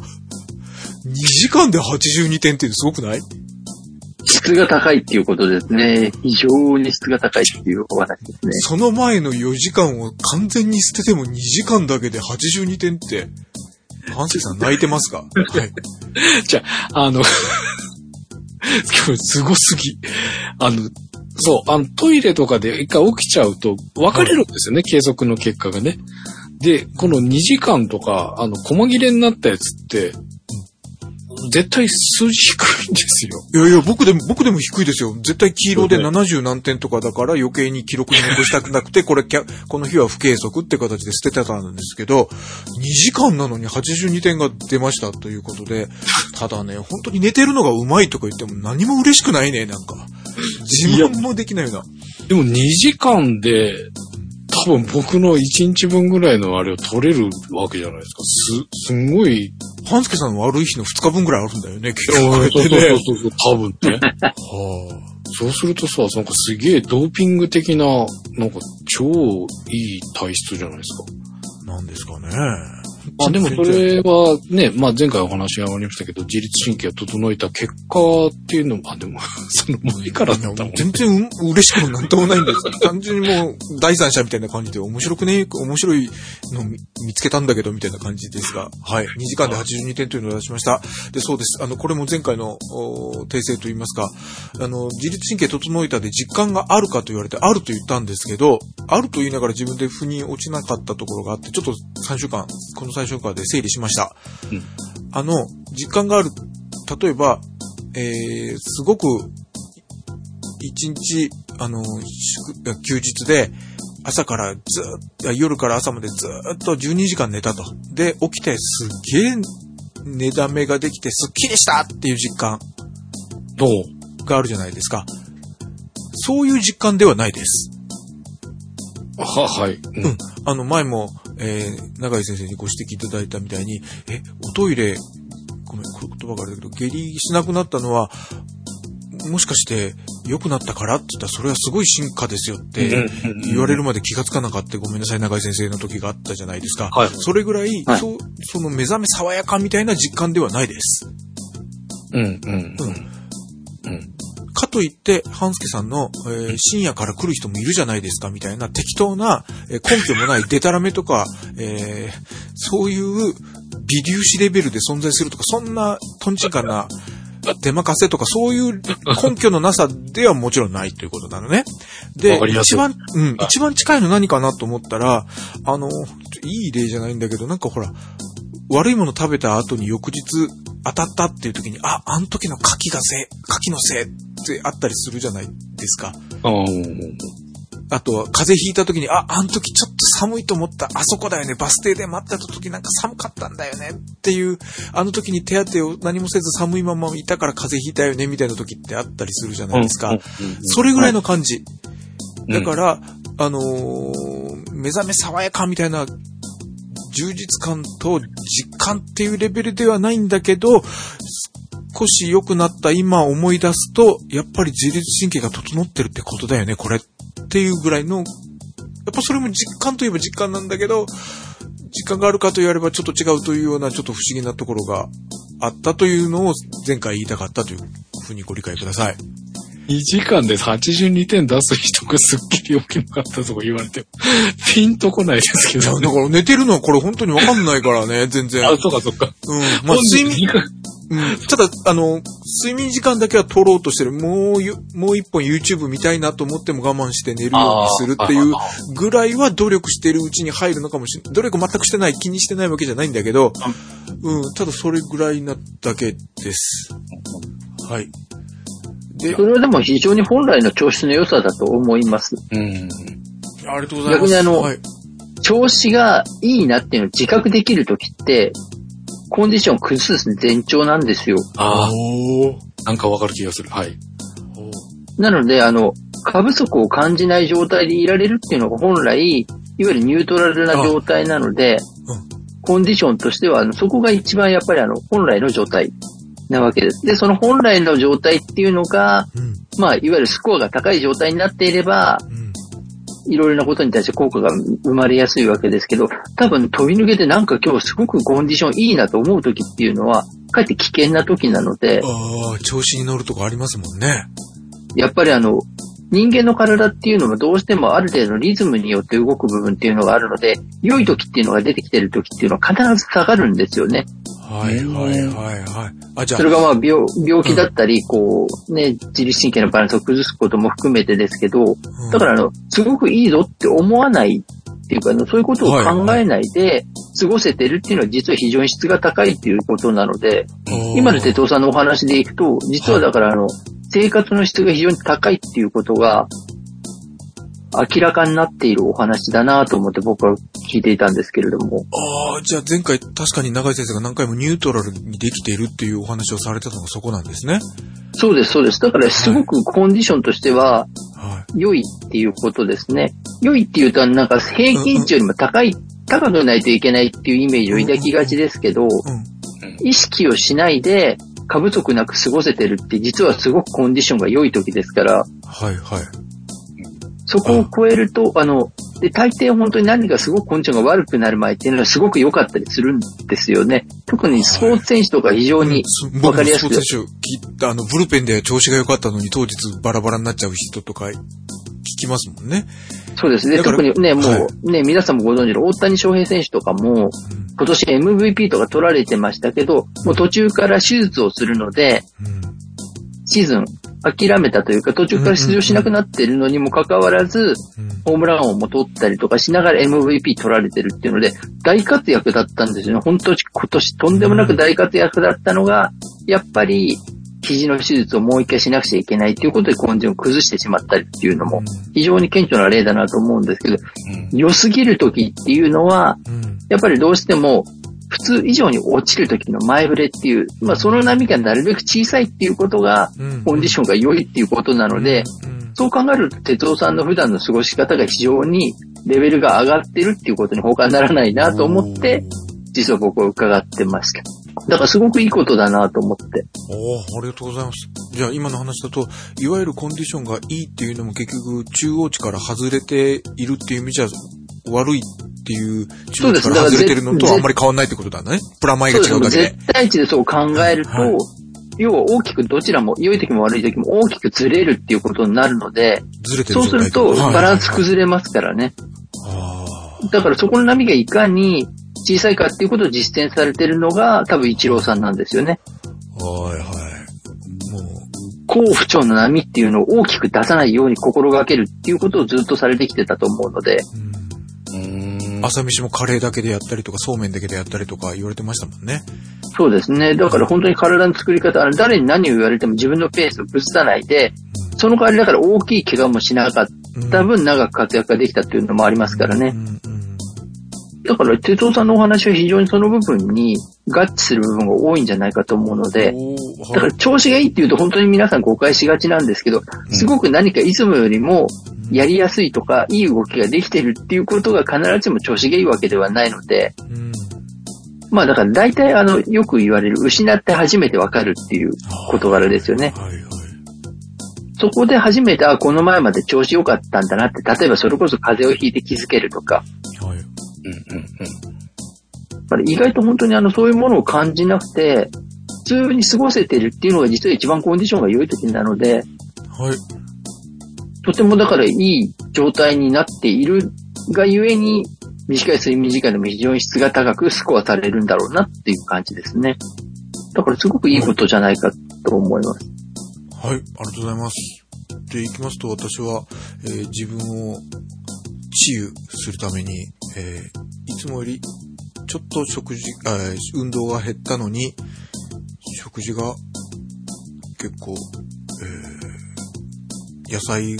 ?2 時間で82点ってすごくない？質が高いっていうことですね。非常に質が高いっていうお話ですね。その前の4時間を完全に捨てても2時間だけで82点って、ハンセさん泣いてますか？[laughs] はい。じゃあ、あの、今日すごすぎ。あの、そう、あの、トイレとかで一回起きちゃうと分かれるんですよね、計測の結果がね。で、この2時間とか、あの、細切れになったやつって、絶対数字低いんですよ。いやいや、僕でも、僕でも低いですよ。絶対黄色で70何点とかだから余計に記録に残したくなくて、これキャ、この日は不計測って形で捨ててたんですけど、2時間なのに82点が出ましたということで、ただね、本当に寝てるのがうまいとか言っても何も嬉しくないね、なんか。自慢もできないような。でも2時間で、多分僕の1日分ぐらいのあれを取れるわけじゃないですか。す、すんごい。半助さんの悪い日の2日分ぐらいあるんだよね、結 [laughs] そう局。そうそうそう、多分ね。はそうするとさ、なんかすげえドーピング的な、なんか超いい体質じゃないですか。あ、なんですかね。あ、でもそれはね、まあ前回お話がありましたけど、自律神経が整えた結果っていうのも、あ、でも、[laughs] その前からだったもんね。全然う嬉しくもなんともないんです。[laughs] 単純にもう第三者みたいな感じで面白くね、面白いの見見つけたんだけどみたいな感じですが、はい。2時間で82点というのを出しました。で、そうです。あの、これも前回のお訂正といいますか、あの、自律神経整えたで実感があるかと言われてあると言ったんですけど、あると言いながら自分で腑に落ちなかったところがあって、ちょっと3週間、この3週間で整理しました。うんあの、実感がある、例えば、えー、すごく一日、あの、祝休日で、朝からずーっと、夜から朝までずーっと12時間寝たと。で、起きてすっげえ寝だめができてすっきりしたっていう実感どう？があるじゃないですか。そういう実感ではないです。は、はい。うんうん。あの、前も、えー、長井先生にご指摘いただいたみたいに、え、おトイレ、ごめん、言葉があれだけど、下痢しなくなったのは、もしかして良くなったからって言ったら、それはすごい進化ですよって言われるまで気がつかなかったごめんなさい、長井先生の時があったじゃないですか。はいそれぐらい、はいそう、その目覚め爽やかみたいな実感ではないです。うん、うん、うん。かといって、半助さんの、えー深夜から来る人もいるじゃないですかみたいな適当な、えー根拠もないデタラメとか、えーそういう微粒子レベルで存在するとか、そんなトンチンカンな出任せとか、そういう根拠のなさではもちろんないということなのね。で一番、うん、一番近いの何かなと思ったら、あの、いい例じゃないんだけど、なんかほら、悪いもの食べた後に翌日当たったっていう時に、あ、あの時の牡蠣がせい、牡蠣のせいってあったりするじゃないですか。あとは風邪ひいた時に、あ、あの時ちょっと寒いと思った、あそこだよね、バス停で待ってた時なんか寒かったんだよね。っていう、あの時に手当てを何もせず寒いままいたから風邪ひいたよねみたいな時ってあったりするじゃないですか。うんそれぐらいの感じ。うん。だから、あのー目覚め爽やかみたいな充実感と実感っていうレベルではないんだけど、少し良くなった今思い出すと、やっぱり自律神経が整ってるってことだよね、これっていうぐらいの、やっぱそれも実感といえば実感なんだけど、実感があるかと言わればちょっと違うというようなちょっと不思議なところがあったというのを前回言いたかったというふうにご理解ください。2時間で82点出す人がすっきり起きなかったとか言われても、[laughs] ピンとこないですけど、だから寝てるのはこれ本当にわかんないからね、全然。あ、そうかそうか。うん。まあ、睡眠、眠。うん。ただ、あの、睡眠時間だけは取ろうとしてる。もうゆ、もう一本 YouTube 見たいなと思っても我慢して寝るようにするっていうあぐらいは努力してるうちに入るのかもしれない。努力全くしてない、気にしてないわけじゃないんだけど、うん。ただそれぐらいなだけです。はい。で、それはでも非常に本来の調子の良さだと思います。うん。ありがとうございます。逆にあのはい。調子がいいなっていうのを自覚できるときって、コンディションを崩す前兆なんですよ。ああ、なんかわかる気がする。はい。なので、あの、過不足を感じない状態でいられるっていうのが本来、いわゆるニュートラルな状態なので、うんコンディションとしては、そこが一番やっぱりあの、本来の状態なわけです。で、その本来の状態っていうのが、うん。まあ、いわゆるスコアが高い状態になっていれば、うん。いろいろなことに対して効果が生まれやすいわけですけど、多分飛び抜けてなんか今日すごくコンディションいいなと思う時っていうのは、かえって危険な時なので、ああ、調子に乗るとこありますもんね。やっぱりあの、人間の体っていうのはどうしてもある程度のリズムによって動く部分っていうのがあるので、良い時っていうのが出てきてる時っていうのは必ず下がるんですよね。はいはいはいはい。あ、じゃあそ、れがまあ病病気だったり、こうね、自律神経のバランスを崩すことも含めてですけど、うんだからあの、すごくいいぞって思わないっていうか、そういうことを考えないで過ごせてるっていうのは実は非常に質が高いっていうことなので、今の哲夫さんのお話でいくと、実はだからあの、生活の質が非常に高いっていうことが、明らかになっているお話だなと思って僕は聞いていたんですけれども。ああ、じゃあ前回確かに長井先生が何回もニュートラルにできているっていうお話をされてたのがそこなんですね。そうです、そうです。だからすごくコンディションとしては、はい。良いっていうことですね。良いっていうと、なんか平均値よりも高い、高くないといけないっていうイメージを抱きがちですけど、うん。意識をしないで過不足なく過ごせてるって実はすごくコンディションが良い時ですから、はいはい。そこを超えると、あの、で、大抵本当に何かすごくコンディションが悪くなる前っていうのはすごく良かったりするんですよね。特にスポーツ選手とか非常にうんわかりやすく僕もスポーツ選手あの、ブルペンで調子が良かったのに当日バラバラになっちゃう人とか聞きますもんね。そうですね。特にね、もう、はね、皆さんもご存知の大谷翔平選手とかも、うん今年 MVP とか取られてましたけど、もう途中から手術をするので、うん。シーズン諦めたというか、途中から出場しなくなってるのにもかかわらず、うん。ホームラン王も取ったりとかしながら MVP 取られてるっていうので、大活躍だったんですよね。本当に今年とんでもなく大活躍だったのが、やっぱり、肘の手術をもう一回しなくちゃいけないっていうことで根性を崩してしまったりっていうのも、非常に顕著な例だなと思うんですけど、うん良すぎる時っていうのは、うん。やっぱりどうしても、普通以上に落ちる時の前触れっていう、まあその波がなるべく小さいっていうことが、うん。コンディションが良いっていうことなので、うん、そう考えると、哲夫さんの普段の過ごし方が非常にレベルが上がってるっていうことに他ならないなと思って、実は僕は伺ってました。だからすごくいいことだなと思って。おーありがとうございます。じゃあ今の話だと、いわゆるコンディションがいいっていうのも結局中央値から外れているっていう意味じゃ悪いっていう中央値から外れてるのとあんまり変わんないってことだね。プラマイが違うだけで。絶対値でそう考えると、はい要は大きくどちらも、良い時も悪い時も大きくずれるっていうことになるので、ずれてるそうするとバランスれ崩れますからね。あだからそこの波がいかに小さいかっていうことを実践されてるのが多分一郎さんなんですよね。あ。はいはい。もう、好不調の波っていうのを大きく出さないように心がけるっていうことをずっとされてきてたと思うので、うん。うん朝飯もカレーだけでやったりとか、そうめんだけでやったりとか言われてましたもんね。そうですね。だから本当に体の作り方、あの誰に何を言われても自分のペースを崩さないで、その代わりだから大きい怪我もしなかった分長く活躍ができたっていうのもありますからねう。んうんだから、哲夫さんのお話は非常にその部分に合致する部分が多いんじゃないかと思うので、だから調子がいいっていうと本当に皆さん誤解しがちなんですけど、すごく何かいつもよりもやりやすいとか、いい動きができてるっていうことが必ずしも調子がいいわけではないので、うん。まあだから大体あの、よく言われる失って初めてわかるっていう事柄ですよね。そこで初めて、あ、この前まで調子良かったんだなって、例えばそれこそ風邪をひいて気づけるとか、はい。うんうんうん意外と本当にあの、そういうものを感じなくて、普通に過ごせてるっていうのが実は一番コンディションが良い時なので、はい。とてもだからいい状態になっているがゆえに、短い睡眠時間でも非常に質が高くスコアされるんだろうなっていう感じですね。だからすごくいいことじゃないかと思います。はい、ありがとうございます。で、いきますと、私は、えー自分を治癒するために、えーいつもより、ちょっと食事、あー運動が減ったのに、食事が結構、えー野菜、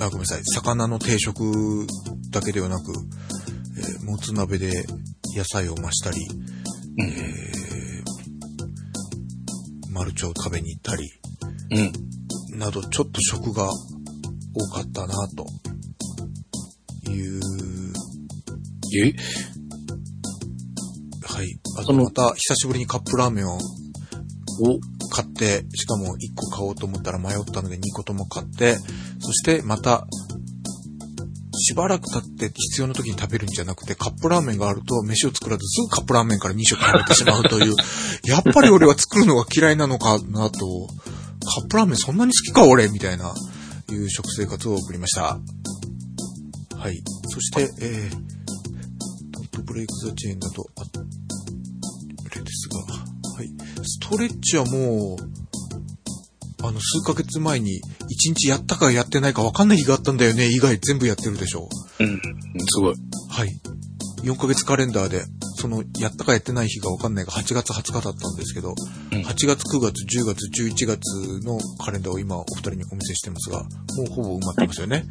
あ、ごめんなさい、魚の定食だけではなく、えーもつ鍋で野菜を増したり、うん。えーマルチを食べに行ったり、うん。など、ちょっと食が多かったな、という、え？はい。あとまた、久しぶりにカップラーメンをお。買って、しかも1個買おうと思ったら迷ったので2個とも買って、そしてまた、しばらく経って必要な時に食べるんじゃなくて、カップラーメンがあると飯を作らずすぐカップラーメンから2食食べてしまうという、[laughs] やっぱり俺は作るのが嫌いなのかなと、カップラーメンそんなに好きか俺？みたいな、いう食生活を送りました。はい。そして、えー、トップブレイクザチェーンだと、あれですが、はい。ストレッチはもう、あの、数ヶ月前に、一日やったかやってないか分かんない日があったんだよね、以外全部やってるでしょうん。すごい。はい。4ヶ月カレンダーで、その、やったかやってない日が分かんないが8月20日だったんですけど、うん8月、9月、10月、11月のカレンダーを今お二人にお見せしてますが、もうほぼ埋まってますよね。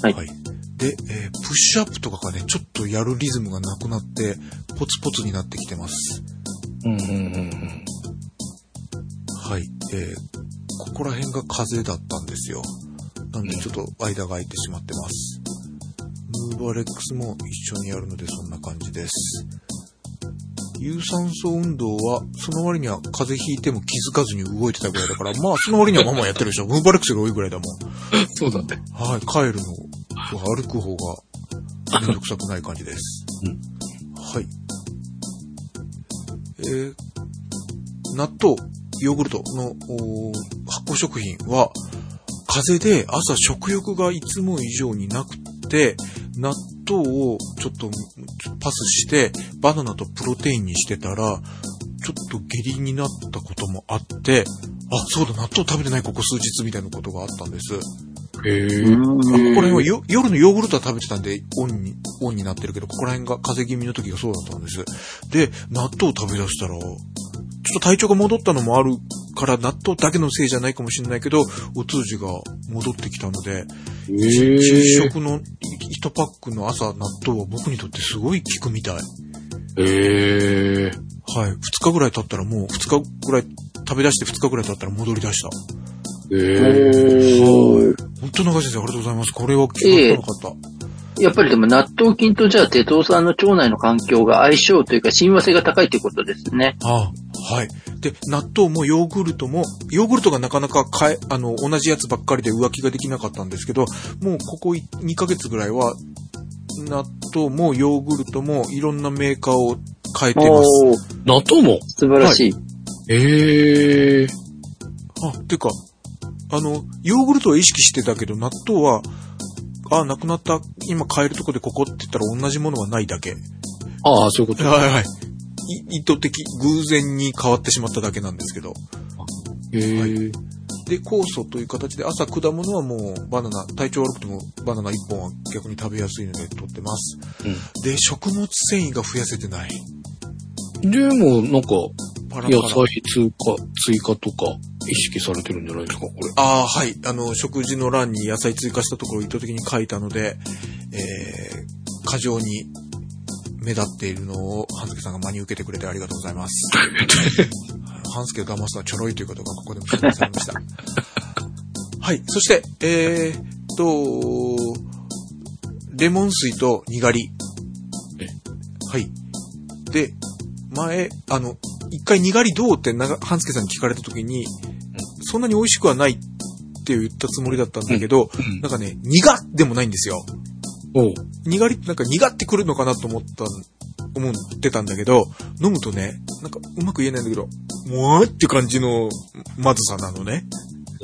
はいで、えープッシュアップとかがね、ちょっとやるリズムがなくなって、ポツポツになってきてます。うんうんうんうん。はい。えーここら辺が風だったんですよ。なんでちょっと間が空いてしまってます。ムーバレックスも一緒にやるのでそんな感じです。有酸素運動は、その割には風邪ひいても気づかずに動いてたぐらいだから、まあその割にはまあまあやってるでしょ。ムーバレックスより多いぐらいだもん。そうだね。はい、帰るの、歩く方がめんどくさくない感じです。うんはい。えー、納豆、ヨーグルトの発酵食品は、風邪で朝食欲がいつも以上になくて、納豆をちょっとパスして、バナナとプロテインにしてたら、ちょっと下痢になったこともあって、あ、そうだ、納豆食べてないここ数日みたいなことがあったんです。へえ。うんここら辺はよ夜のヨーグルトは食べてたんで、オンに、オンになってるけど、ここら辺が風邪気味の時がそうだったんです。で、納豆を食べ出したら、ちょっと体調が戻ったのもあるから、納豆だけのせいじゃないかもしれないけど、お通じが戻ってきたので、へ昼え。食の1パックの朝納豆は僕にとってすごい効くみたい。へえ。はい。2日ぐらい経ったらもう、2日ぐらい、食べ出して2日ぐらい経ったら戻り出した。へえ。おー本当長井先生ありがとうございます。これは気がつかなかった。やっぱりでも納豆菌とじゃあテトウさんの腸内の環境が相性というか親和性が高いということですね。ああ、はい。で、納豆もヨーグルトも、ヨーグルトがなかなか買え、あの、同じやつばっかりで浮気ができなかったんですけど、もうここ2ヶ月ぐらいは、納豆もヨーグルトもいろんなメーカーを変えてます。納豆も？素晴らしい。へえ。あ、てか、あの、ヨーグルトは意識してたけど、納豆は、あ、なくなった、今買えるとこでここって言ったら同じものはないだけ。ああ、そういうこと。はいはい。い意図的、偶然に変わってしまっただけなんですけど。へえ。で、酵素という形で朝果物はもうバナナ、体調悪くてもバナナ1本は逆に食べやすいので取ってます。で、食物繊維が増やせてない。うん。でも、なんか、野菜追加、追加とか、意識されてるんじゃないですか、これ。ああ、はい。あの、食事の欄に野菜追加したところを意図的に書いたので、えー、過剰に目立っているのを、半助さんが真に受けてくれてありがとうございます。[laughs] 半助を騙すのはちょろいということがここでも証明されました。はい。そして、えーっと、レモン水とにがり。えはい。で、前、あの、一回にがりどうって半助さんに聞かれた時に、そんなに美味しくはないって言ったつもりだったんだけど、うんなんかね、苦でもないんですよ。おう。にがりってなんか苦ってくるのかなと思ったん、思ってたんだけど、飲むとね、なんかうまく言えないんだけど、もわーって感じのまずさなのね。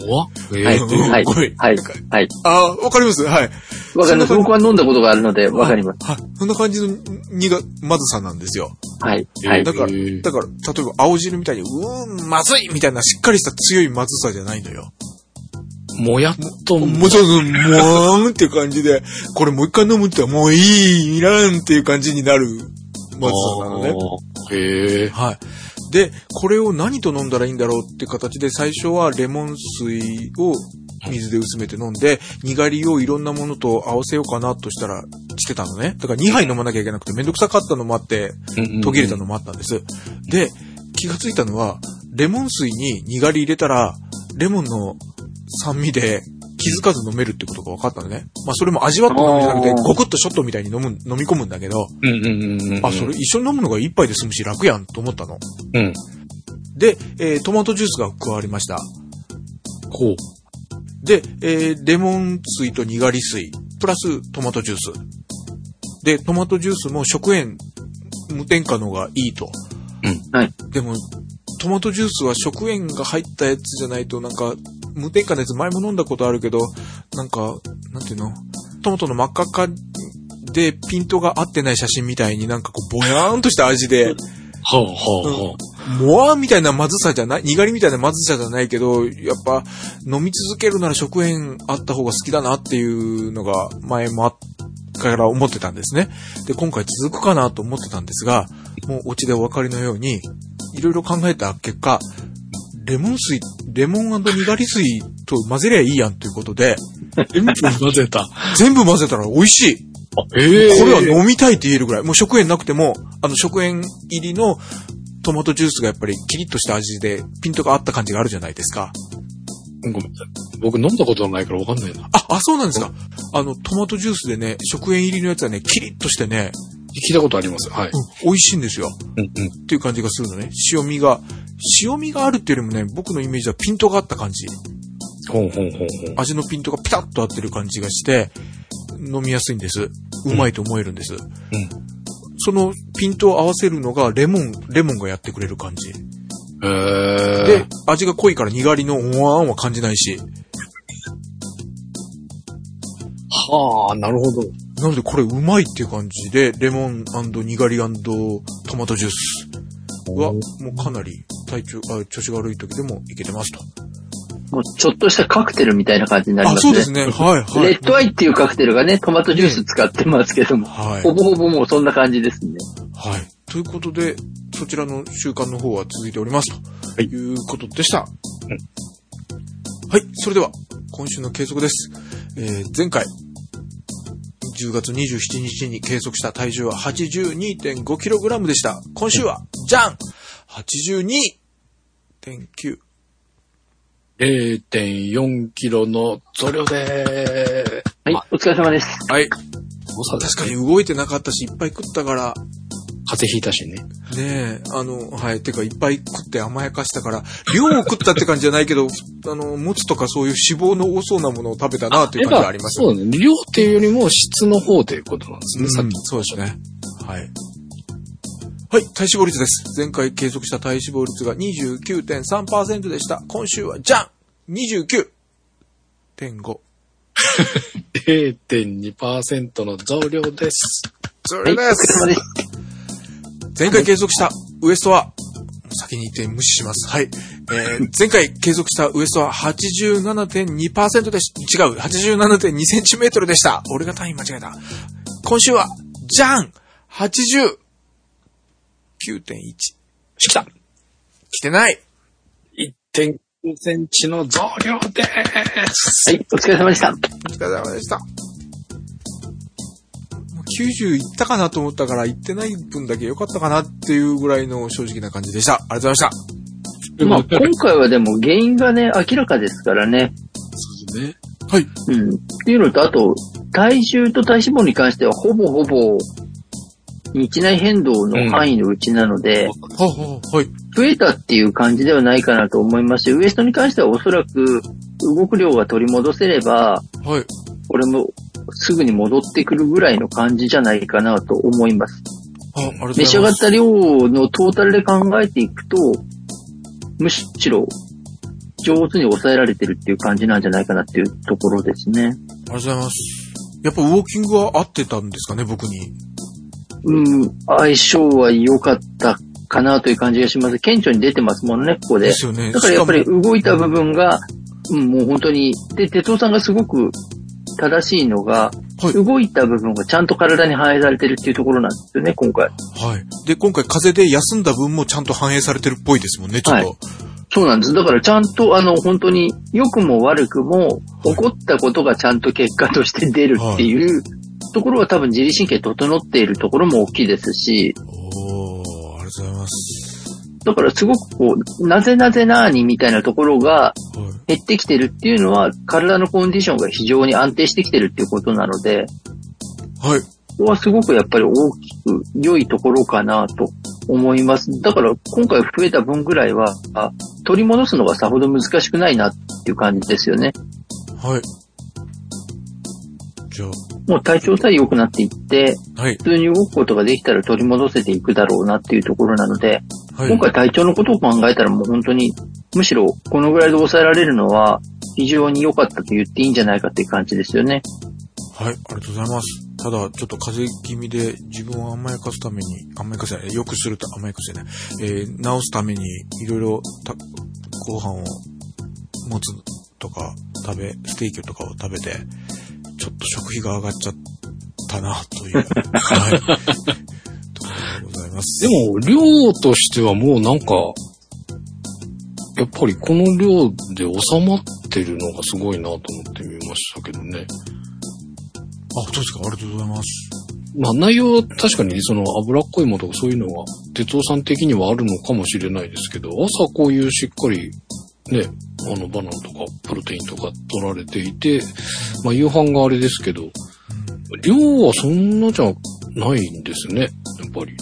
おわへはい、え。うんはい、ごめんはい、はい。ああ、わかりますはい。わかります。僕は飲んだことがあるので、わかります。はい。そんな感じの苦、まずさなんですよ。はい、はいだ。から、だから、例えば青汁みたいに、うーん、まずいみたいなしっかりした強いまずさじゃないのよ。もやっと、もうそうそう、もわーんっていう感じで、これもう一回飲むってもういい、いらんっていう感じになるまずさなのね。へえ。はい。で、これを何と飲んだらいいんだろうって形で、最初はレモン水を水で薄めて飲んで、にがりをいろんなものと合わせようかなとしたら、してたのね。だから2杯飲まなきゃいけなくてめんどくさかったのもあって、途切れたのもあったんです。で、気がついたのは、レモン水ににがり入れたら、レモンの酸味で気づかず飲めるってことが分かったのね。まあそれも味わって飲むんじゃなくてゴクッとショットみたいに飲む、飲み込むんだけど、うんうんうんうん。あ、それ一緒に飲むのが一杯で済むし楽やんと思ったの。うん。で、えートマトジュースが加わりました。ほう。で、えーレモン水とにがり水、プラストマトジュース。で、トマトジュースも食塩無添加のがいいと。はい。でも、トマトジュースは食塩が入ったやつじゃないと、なんか、無添加のやつ前も飲んだことあるけど、なんか、なんていうの？トマトの真っ赤っかでピントが合ってない写真みたいになんかこう、ぼやーんとした味で、ほうほうほう。モアみたいなまずさじゃない、にがりみたいなまずさじゃないけど、やっぱ飲み続けるなら食塩あった方が好きだなっていうのが前もあっから思ってたんですね。で、今回続くかなと思ってたんですが、もうオチでお分かりのように、いろいろ考えた結果、レモン水、レモンにがり水と混ぜりゃいいやんということで、[laughs] 全部混ぜた。全部混ぜたら美味しい。ええこれは飲みたいって言えるぐらい。もう食塩なくても、あの食塩入りのトマトジュースがやっぱりキリッとした味でピントがあった感じがあるじゃないですか。ごめんなさい。僕飲んだことないからわかんないな。あ、あ、そうなんですか。あの、トマトジュースでね、食塩入りのやつはね、キリッとしてね、聞いたことあります。はい。うん、美味しいんですよ。うんうん。っていう感じがするのね。塩味が、塩味があるっていうよりもね、僕のイメージはピントがあった感じ。ほうほうほうほう。味のピントがピタッと合ってる感じがして、飲みやすいんです。うまいと思えるんです。そのピントを合わせるのがレモン、レモンがやってくれる感じ。えー、で、味が濃いからにがりのおわーんは感じないし。はあ、なるほど。なのでこれうまいっていう感じで、レモンにがりトマトジュースは、もうかなり体調、あ調子が悪い時でもいけてますと。もうちょっとしたカクテルみたいな感じになりあ、ますね。そうですね。はい、はい。レッドアイっていうカクテルがね、トマトジュース使ってますけども、はい。ほぼほぼもうそんな感じですね。はい。ということで、そちらの習慣の方は続いております。とはいいうことでした。はい。それでは、今週の計測です。えー、前回、10月27日に計測した体重は 82.5kg でした。今週は、じゃん !82.9。0.4キロの増量でーはい、お疲れ様です。はい。確かに動いてなかったし、いっぱい食ったから、風邪ひいたしね。ねえ、あの、はい、てかいっぱい食って甘やかしたから、量を食ったって感じじゃないけど、[laughs] あの、もつとかそういう脂肪の多そうなものを食べたなっていう感じがあります。そうだね。量っていうよりも質の方ということなんですね、さっうんき。そうですね。はい。はい、体脂肪率です。前回計測した体脂肪率が29.3%でした。今週は、じゃん !29.5。0.2% [laughs] の増量です。はい、お疲れ様です。前回計測したウエストは、先に言って無視します。はい。えー、[laughs] 前回計測したウエストは87.2%でし、違う、87.2センチメートルでした。俺が単位間違えた。今週は、じゃん !89.1。来た来てない1.9センチの増量です。はい、お疲れ様でした。お疲れ様でした。もう90いったかなと思ったから、行ってない分だけ良かったかなっていうぐらいの正直な感じでした。ありがとうございました。まあ、今回はでも原因がね、明らかですからね。そうですね。はい。うん。っていうのと、あと、体重と体脂肪に関しては、ほぼほぼ、日内変動の範囲のうちなので、はははい。増えたっていう感じではないかなと思いますし、ウエストに関してはおそらく、動く量が取り戻せれば、はい。これもすぐに戻ってくるぐらいの感じじゃないかなと思います。召し上がった量のトータルで考えていくと、むしろ上手に抑えられてるっていう感じなんじゃないかなっていうところですね。ありがとうございます。やっぱウォーキングは合ってたんですかね、僕に？うん、相性は良かったかなという感じがします。顕著に出てますもんね、ここでで。すよね。だからやっぱり動いた部分が、うん、もう本当に、で、哲夫さんがすごく正しいのが、はい。動いた部分がちゃんと体に反映されてるっていうところなんですよね、今回。はい。で、今回風邪で休んだ分もちゃんと反映されてるっぽいですもんね、ちょっと。そうなんです。だからちゃんと、あの、本当に、良くも悪くも、起こったことがちゃんと結果として出るっていうところは多分自律神経整っているところも大きいですし、おー、ありがとうございます。だからすごくこう、なぜなぜなーにみたいなところがはい。減ってきてるっていうのは、体のコンディションが非常に安定してきてるっていうことなので、はい。ここはすごくやっぱり大きく良いところかなと思います。だから今回増えた分ぐらいは、あ取り戻すのがさほど難しくないなっていう感じですよね。はい。じゃもう体調さえ良くなっていって、あ、はい。普通に動くことができたら取り戻せていくだろうなっていうところなので、はい。今回体調のことを考えたらもう本当に、むしろこのぐらいで抑えられるのは非常に良かったと言っていいんじゃないかっていう感じですよね。はい、ありがとうございます。ただ、ちょっと風邪気味で自分を甘やかすために、甘やかせない、良くすると甘やかせない、えー、治すためにいろいろたご飯を持つとか食べ、ステーキとかを食べて、ちょっと食費が上がっちゃったな、という、はい。ございます。でも、量としてはもうなんか、やっぱりこの量で収まってるのがすごいなと思ってみましたけどね。あ、そうですか、ありがとうございます。まあ内容は確かにその脂っこいものとかそういうのは、哲夫さん的にはあるのかもしれないですけど、朝こういうしっかり、ね、あのバナナとかプロテインとか取られていて、まあ夕飯があれですけど、量はそんなじゃないんですね、やっぱり。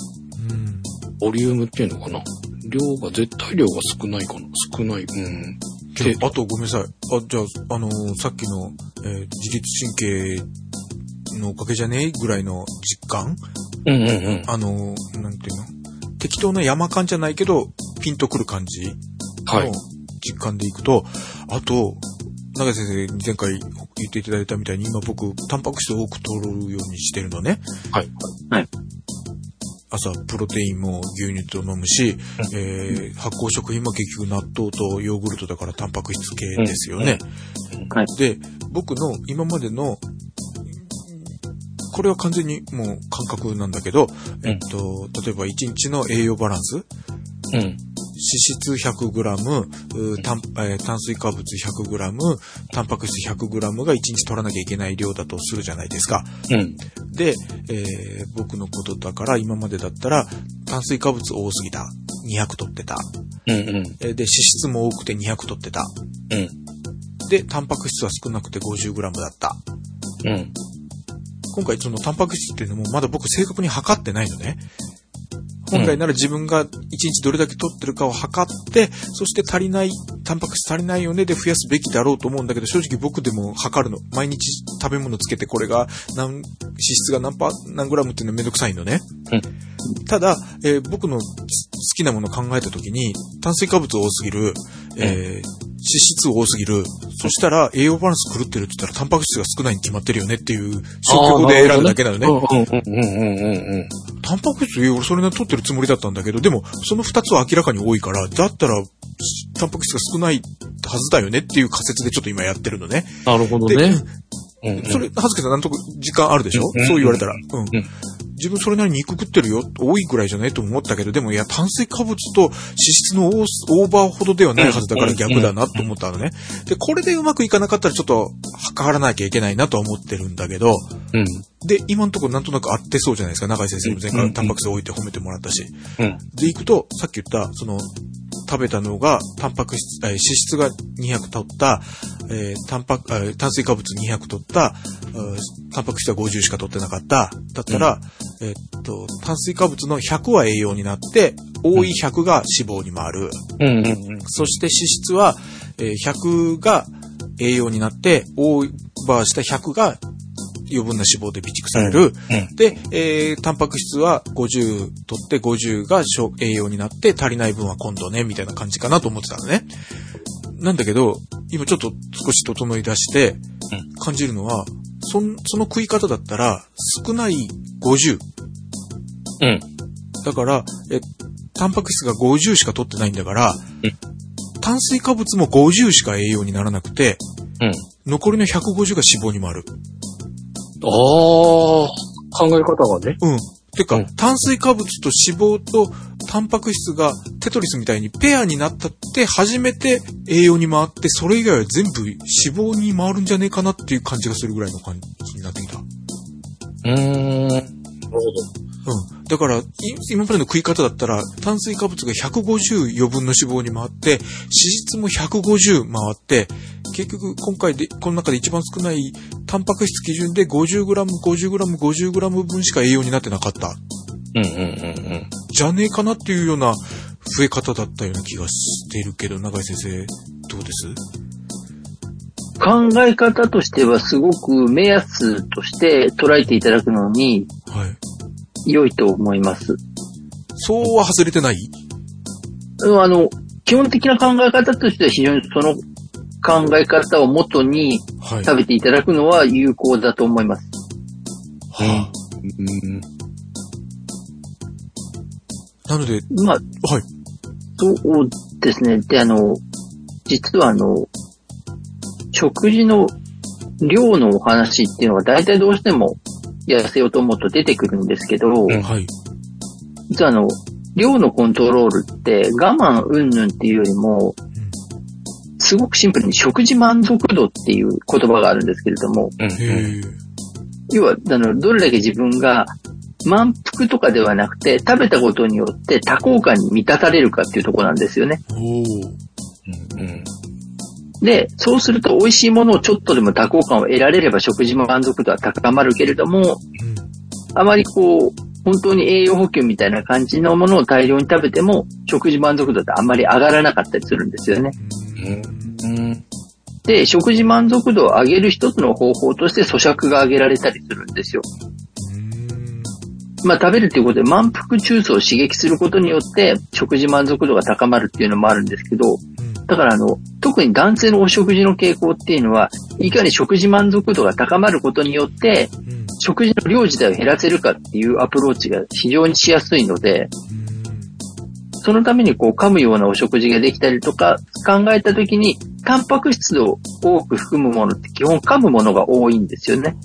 うん。ボリュームっていうのかな。量が、絶対量が少ないかな。少ない。うん。けどあとごめんなさい。あ、じゃあ、あのーさっきの、えー自律神経のおかげじゃねえぐらいの実感？うんうんうん。あのーなんていうの？適当な山感じゃないけど、ピンとくる感じはいの。実感でいくと、あと、長井先生に前回言っていただいたみたいに、今僕、タンパク質を多く取るようにしてるのね。はい。朝、プロテインも牛乳と飲むし、えー発酵食品も結局納豆とヨーグルトだからタンパク質系ですよね。はい。で、僕の今までの、これは完全にもう感覚なんだけど、えっと、例えば1日の栄養バランス、うん。脂質 100g、う炭えー炭水化物 100g、タンパク質 100g が1日取らなきゃいけない量だとするじゃないですか。うん。で、えー僕のことだから今までだったら炭水化物多すぎた。200取ってた。うんうん。えーで、脂質も多くて200取ってた。うん。で、タンパク質は少なくて 50g だった。うん。今回そのタンパク質っていうのもまだ僕正確に測ってないのね。本来なら自分が1日どれだけ取ってるかを測って、そして足りない、タンパク質足りないよねで増やすべきだろうと思うんだけど、正直僕でも測るの。毎日食べ物つけてこれが何、脂質が何パー、何グラムっていうのはめんどくさいのね。ただ、えー僕の好きなものを考えたときに、炭水化物多すぎる、えー脂質多すぎる、そしたら栄養バランス狂ってるって言ったらタンパク質が少ないに決まってるよねっていう消去法で選ぶだけなのね。うんうんうんうんうんうん。タンパク質、え俺それなりに取ってるつもりだったんだけど、でも、その二つは明らかに多いから、だったら、タンパク質が少ないはずだよねっていう仮説でちょっと今やってるのね。なるほどで、ね。うんうんそれ、はずけさんなんとか時間あるでしょ、うんそう言われたら。うん。ん自分それなりに肉食ってるよ。多いぐらいじゃないと思ったけど、でもいや、炭水化物と脂質のオーバーほどではないはずだから逆だなと思ったのね。で、これでうまくいかなかったらちょっと測らなきゃいけないなとは思ってるんだけど、うん。で、今のところなんとなく合ってそうじゃないですか。中井先生にも前うん回タンパク質多いって褒めてもらったし。うん。で、行くと、さっき言った、その、食べたのが、タンパク質、えー脂質が200取った、えータンパク、えー炭水化物200取った、うんタンパク質は50しか取ってなかった。だったら、えーっと、炭水化物の100は栄養になって、多い100が脂肪に回る。うんうんうん。そして脂質は、えー100が栄養になって、オーバーした100が余分な脂肪で備蓄される。うんで、えー、タンパク質は50取って50が消栄養になって足りない分は今度ね、みたいな感じかなと思ってたのね。なんだけど、今ちょっと少し整い出してうん感じるのは、そんその食い方だったら少ない50。うん。だから、え、タンパク質が50しか取ってないんだから、うん炭水化物も50しか栄養にならなくて、うん。残りの150が脂肪に回る。ああ、考え方がね。うん。てか、うん炭水化物と脂肪とタンパク質がテトリスみたいにペアになったって初めて栄養に回って、それ以外は全部脂肪に回るんじゃねえかなっていう感じがするぐらいの感じになってきた。うーん。なるほど。うん。だから、い今までの食い方だったら、炭水化物が150余分の脂肪に回って、脂質も150回って、結局、今回で、この中で一番少ない、タンパク質基準で 50g、50g、50g 分しか栄養になってなかった。ううんうんうんうん。じゃねえかなっていうような増え方だったような気がしてるけど、永井先生、どうです？考え方としてはすごく目安として捉えていただくのにはい。良いと思います。そうは外れてない？うんあの、基本的な考え方としては非常にその考え方をもとにはい。食べていただくのは有効だと思います。はうん。あ、なので、まあ、はい。そうですね。で、あの、実はあの、食事の量のお話っていうのが大体どうしても痩せようと思うと出てくるんですけど、んはい。実はあの、量のコントロールって我慢云々っていうよりも、すごくシンプルに食事満足度っていう言葉があるんですけれども、うん。要は、あの、どれだけ自分が満腹とかではなくて、食べたことによって多幸感に満たされるかっていうところなんですよね。うんうん。で、そうすると美味しいものをちょっとでも多幸感を得られれば食事も満足度は高まるけれども、うん。あまりこう、本当に栄養補給みたいな感じのものを大量に食べても、食事満足度ってあんまり上がらなかったりするんですよね。うん。うん。で、食事満足度を上げる一つの方法として咀嚼が上げられたりするんですよ。うん。まあ食べるっていうことで満腹中枢を刺激することによって食事満足度が高まるっていうのもあるんですけど、だからあの、特に男性のお食事の傾向っていうのは、いかに食事満足度が高まることによって、うん。食事の量自体を減らせるかっていうアプローチが非常にしやすいので、そのためにこう噛むようなお食事ができたりとか考えたときに、タンパク質を多く含むものって基本噛むものが多いんですよね。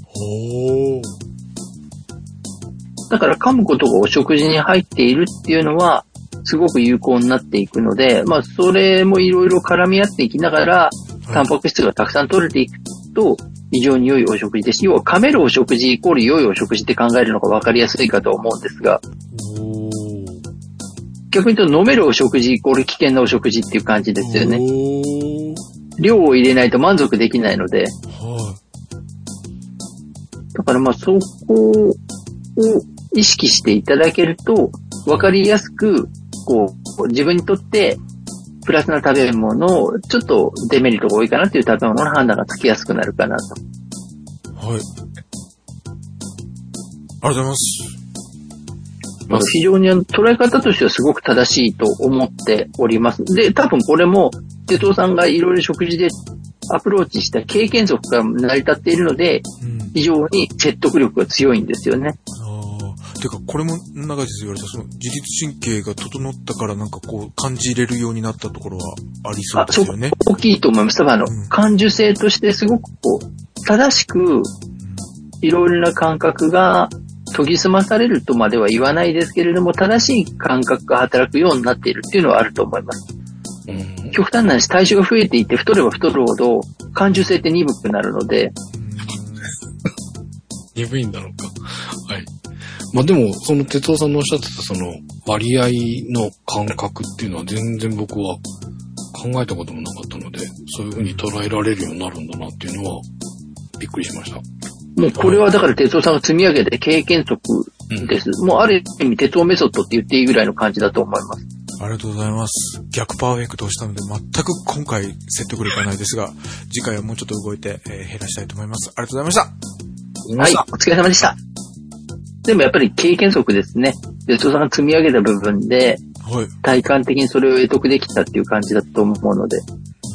だから噛むことがお食事に入っているっていうのは、すごく有効になっていくので、まあ、それもいろいろ絡み合っていきながら、タンパク質がたくさん取れていくと、非常に良いお食事です。要は噛めるお食事イコール良いお食事って考えるのが分かりやすいかと思うんですが。逆に言うと飲めるお食事イコール危険なお食事っていう感じですよね。量を入れないと満足できないので、はだからまあそこを意識していただけると、分かりやすく、こう、自分にとって、プラスな食べ物を、ちょっとデメリットが多いかなっていう食べ物の判断がつきやすくなるかなと。い。はい。ありがとうございます。まあ非常にあの捉え方としてはすごく正しいと思っております。で、多分これも、手藤さんがいろいろ食事でアプローチした経験則が成り立っているので、うん。非常に説得力が強いんですよね。てか、これも、長井先生言われた、その、自律神経が整ったから、なんかこう、感じれるようになったところはありそうあ、そうですよね。大きいと思います。多分あのうん、感受性としてすごくこう、正しく、いろいろな感覚が研ぎ澄まされるとまでは言わないですけれども、正しい感覚が働くようになっているっていうのはあると思います。うん。極端な話、体重が増えていって太れば太るほど、感受性って鈍くなるので、鈍いんだろうか。はい。まあでも、その哲夫さんのおっしゃってたその割合の感覚っていうのは全然僕は考えたこともなかったので、そういうふうに捉えられるようになるんだなっていうのはびっくりしました。もうこれはだから哲夫さんが積み上げて経験則うん。です。もうある意味哲夫メソッドって言っていいぐらいの感じだと思います。ありがとうございます。逆パーフェクトをしたので、全く今回説得力はないですが、次回はもうちょっと動いて、えー減らしたいと思います。ありがとうございました。はい、お疲れ様でした。でもやっぱり経験則ですね。哲夫さんが積み上げた部分で、はい。体感的にそれを得得できたっていう感じだと思うので。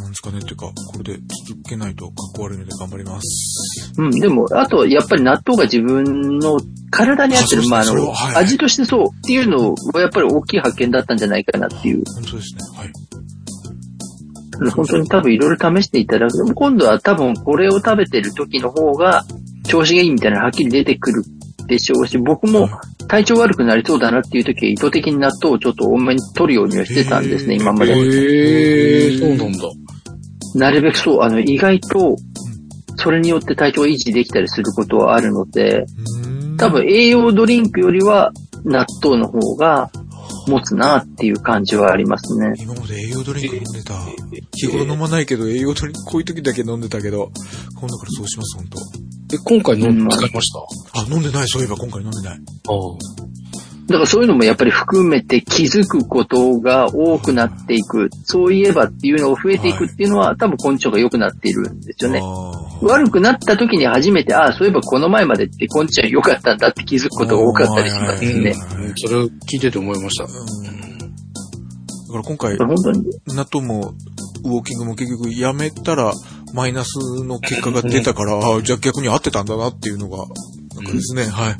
なんですかねっていうか、これで続けないとかっこ悪いので頑張ります。うん、でも、あと、やっぱり納豆が自分の体に合ってる、まあ、あの、それははい味としてそうっていうのは、やっぱり大きい発見だったんじゃないかなっていう。本当ですね。はい。本当に多分いろいろ試していただく。でも今度は多分これを食べてる時の方が、調子がいいみたいなのはっきり出てくるでしょうし、僕も体調悪くなりそうだなっていう時は意図的に納豆をちょっと多めに取るようにはしてたんですね、今まで。えー、そうなんだ。なるべくそう、あの、意外と、それによって体調を維持できたりすることはあるので、多分栄養ドリンクよりは納豆の方が持つなっていう感じはありますね。今まで栄養ドリンク飲んでた。日頃飲まないけど、栄養ドリンク、こういう時だけ飲んでたけど、今度からそうします、本当で、今回飲うんん使いました？あ、飲んでない、そういえば今回飲んでない。ああ。だからそういうのもやっぱり含めて気づくことが多くなっていく。そういえばっていうのを増えていくっていうのは、多分根性が良くなっているんですよね。悪くなった時に初めて、ああ、そういえばこの前までって根性良かったんだって気づくことが多かったりしますうんね。うんそれを聞いてて思いました。うんだから今回、本当に？納豆も、ウォーキングも結局やめたら、マイナスの結果が出たから、[laughs] ああじゃあ逆に合ってたんだなっていうのが、なんかですね、はい。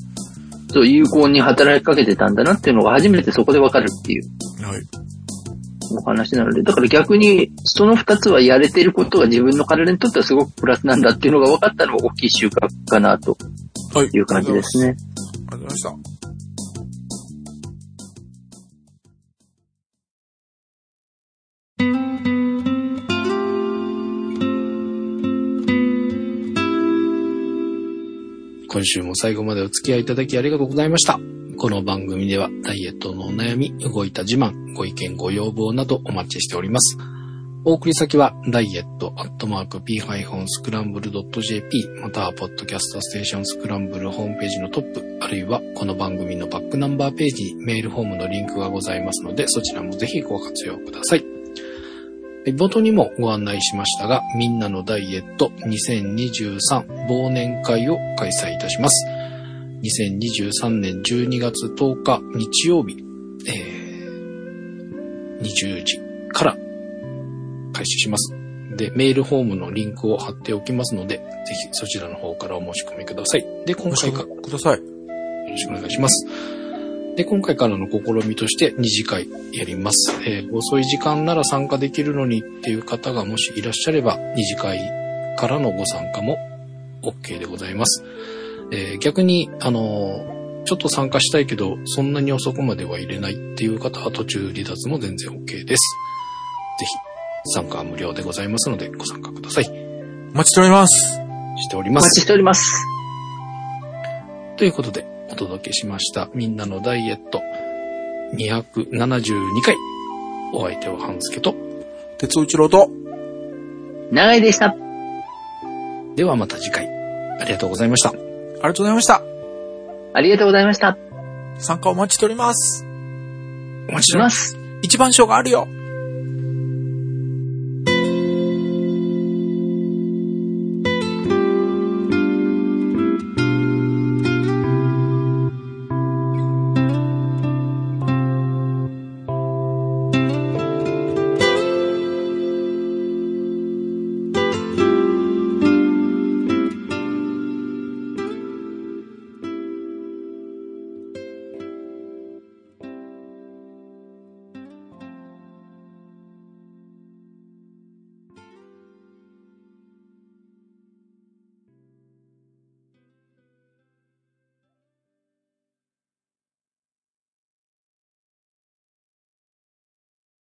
そう、有効に働きかけてたんだなっていうのが初めてそこでわかるっていうはい。お話なので、だから逆にその二つはやれてることが自分の体にとってはすごくプラスなんだっていうのが分かったのが大きい収穫かなとはい。いう感じですね。ありがとうございました。今週も最後までお付き合いいただきありがとうございました。この番組ではダイエットのお悩み、動いた自慢、ご意見ご要望などお待ちしております。お送り先は、ダイエットアットマーク p-scramble.jp または、ポッドキャストステーションスクランブルホームページのトップ、あるいは、この番組のバックナンバーページにメールフォームのリンクがございますので、そちらもぜひご活用ください。冒頭にもご案内しましたが、みんなのダイエット2023忘年会を開催いたします。2023年12月10日日曜日、えー、20時から開始します。で、メールフォームのリンクを貼っておきますので、ぜひそちらの方からお申し込みください。で、今回からください。よろしくお願いします。で、今回からの試みとして二次会やります。えー遅い時間なら参加できるのにっていう方がもしいらっしゃれば、二次会からのご参加も OK でございます。えー逆に、あのーちょっと参加したいけど、そんなに遅くまでは入れないっていう方は途中離脱も全然 OK です。ぜひ、参加は無料でございますのでご参加ください。お待ちしております。しておりますお待ちし。ております。ということで、お届けしました。みんなのダイエット272回。お相手は半助と。鉄尾一郎と、長いでした。ではまた次回。ありがとうございました。ありがとうございました。ありがとうございました。参加お待ちしております。お待ちしておりま。す。一番賞があるよ。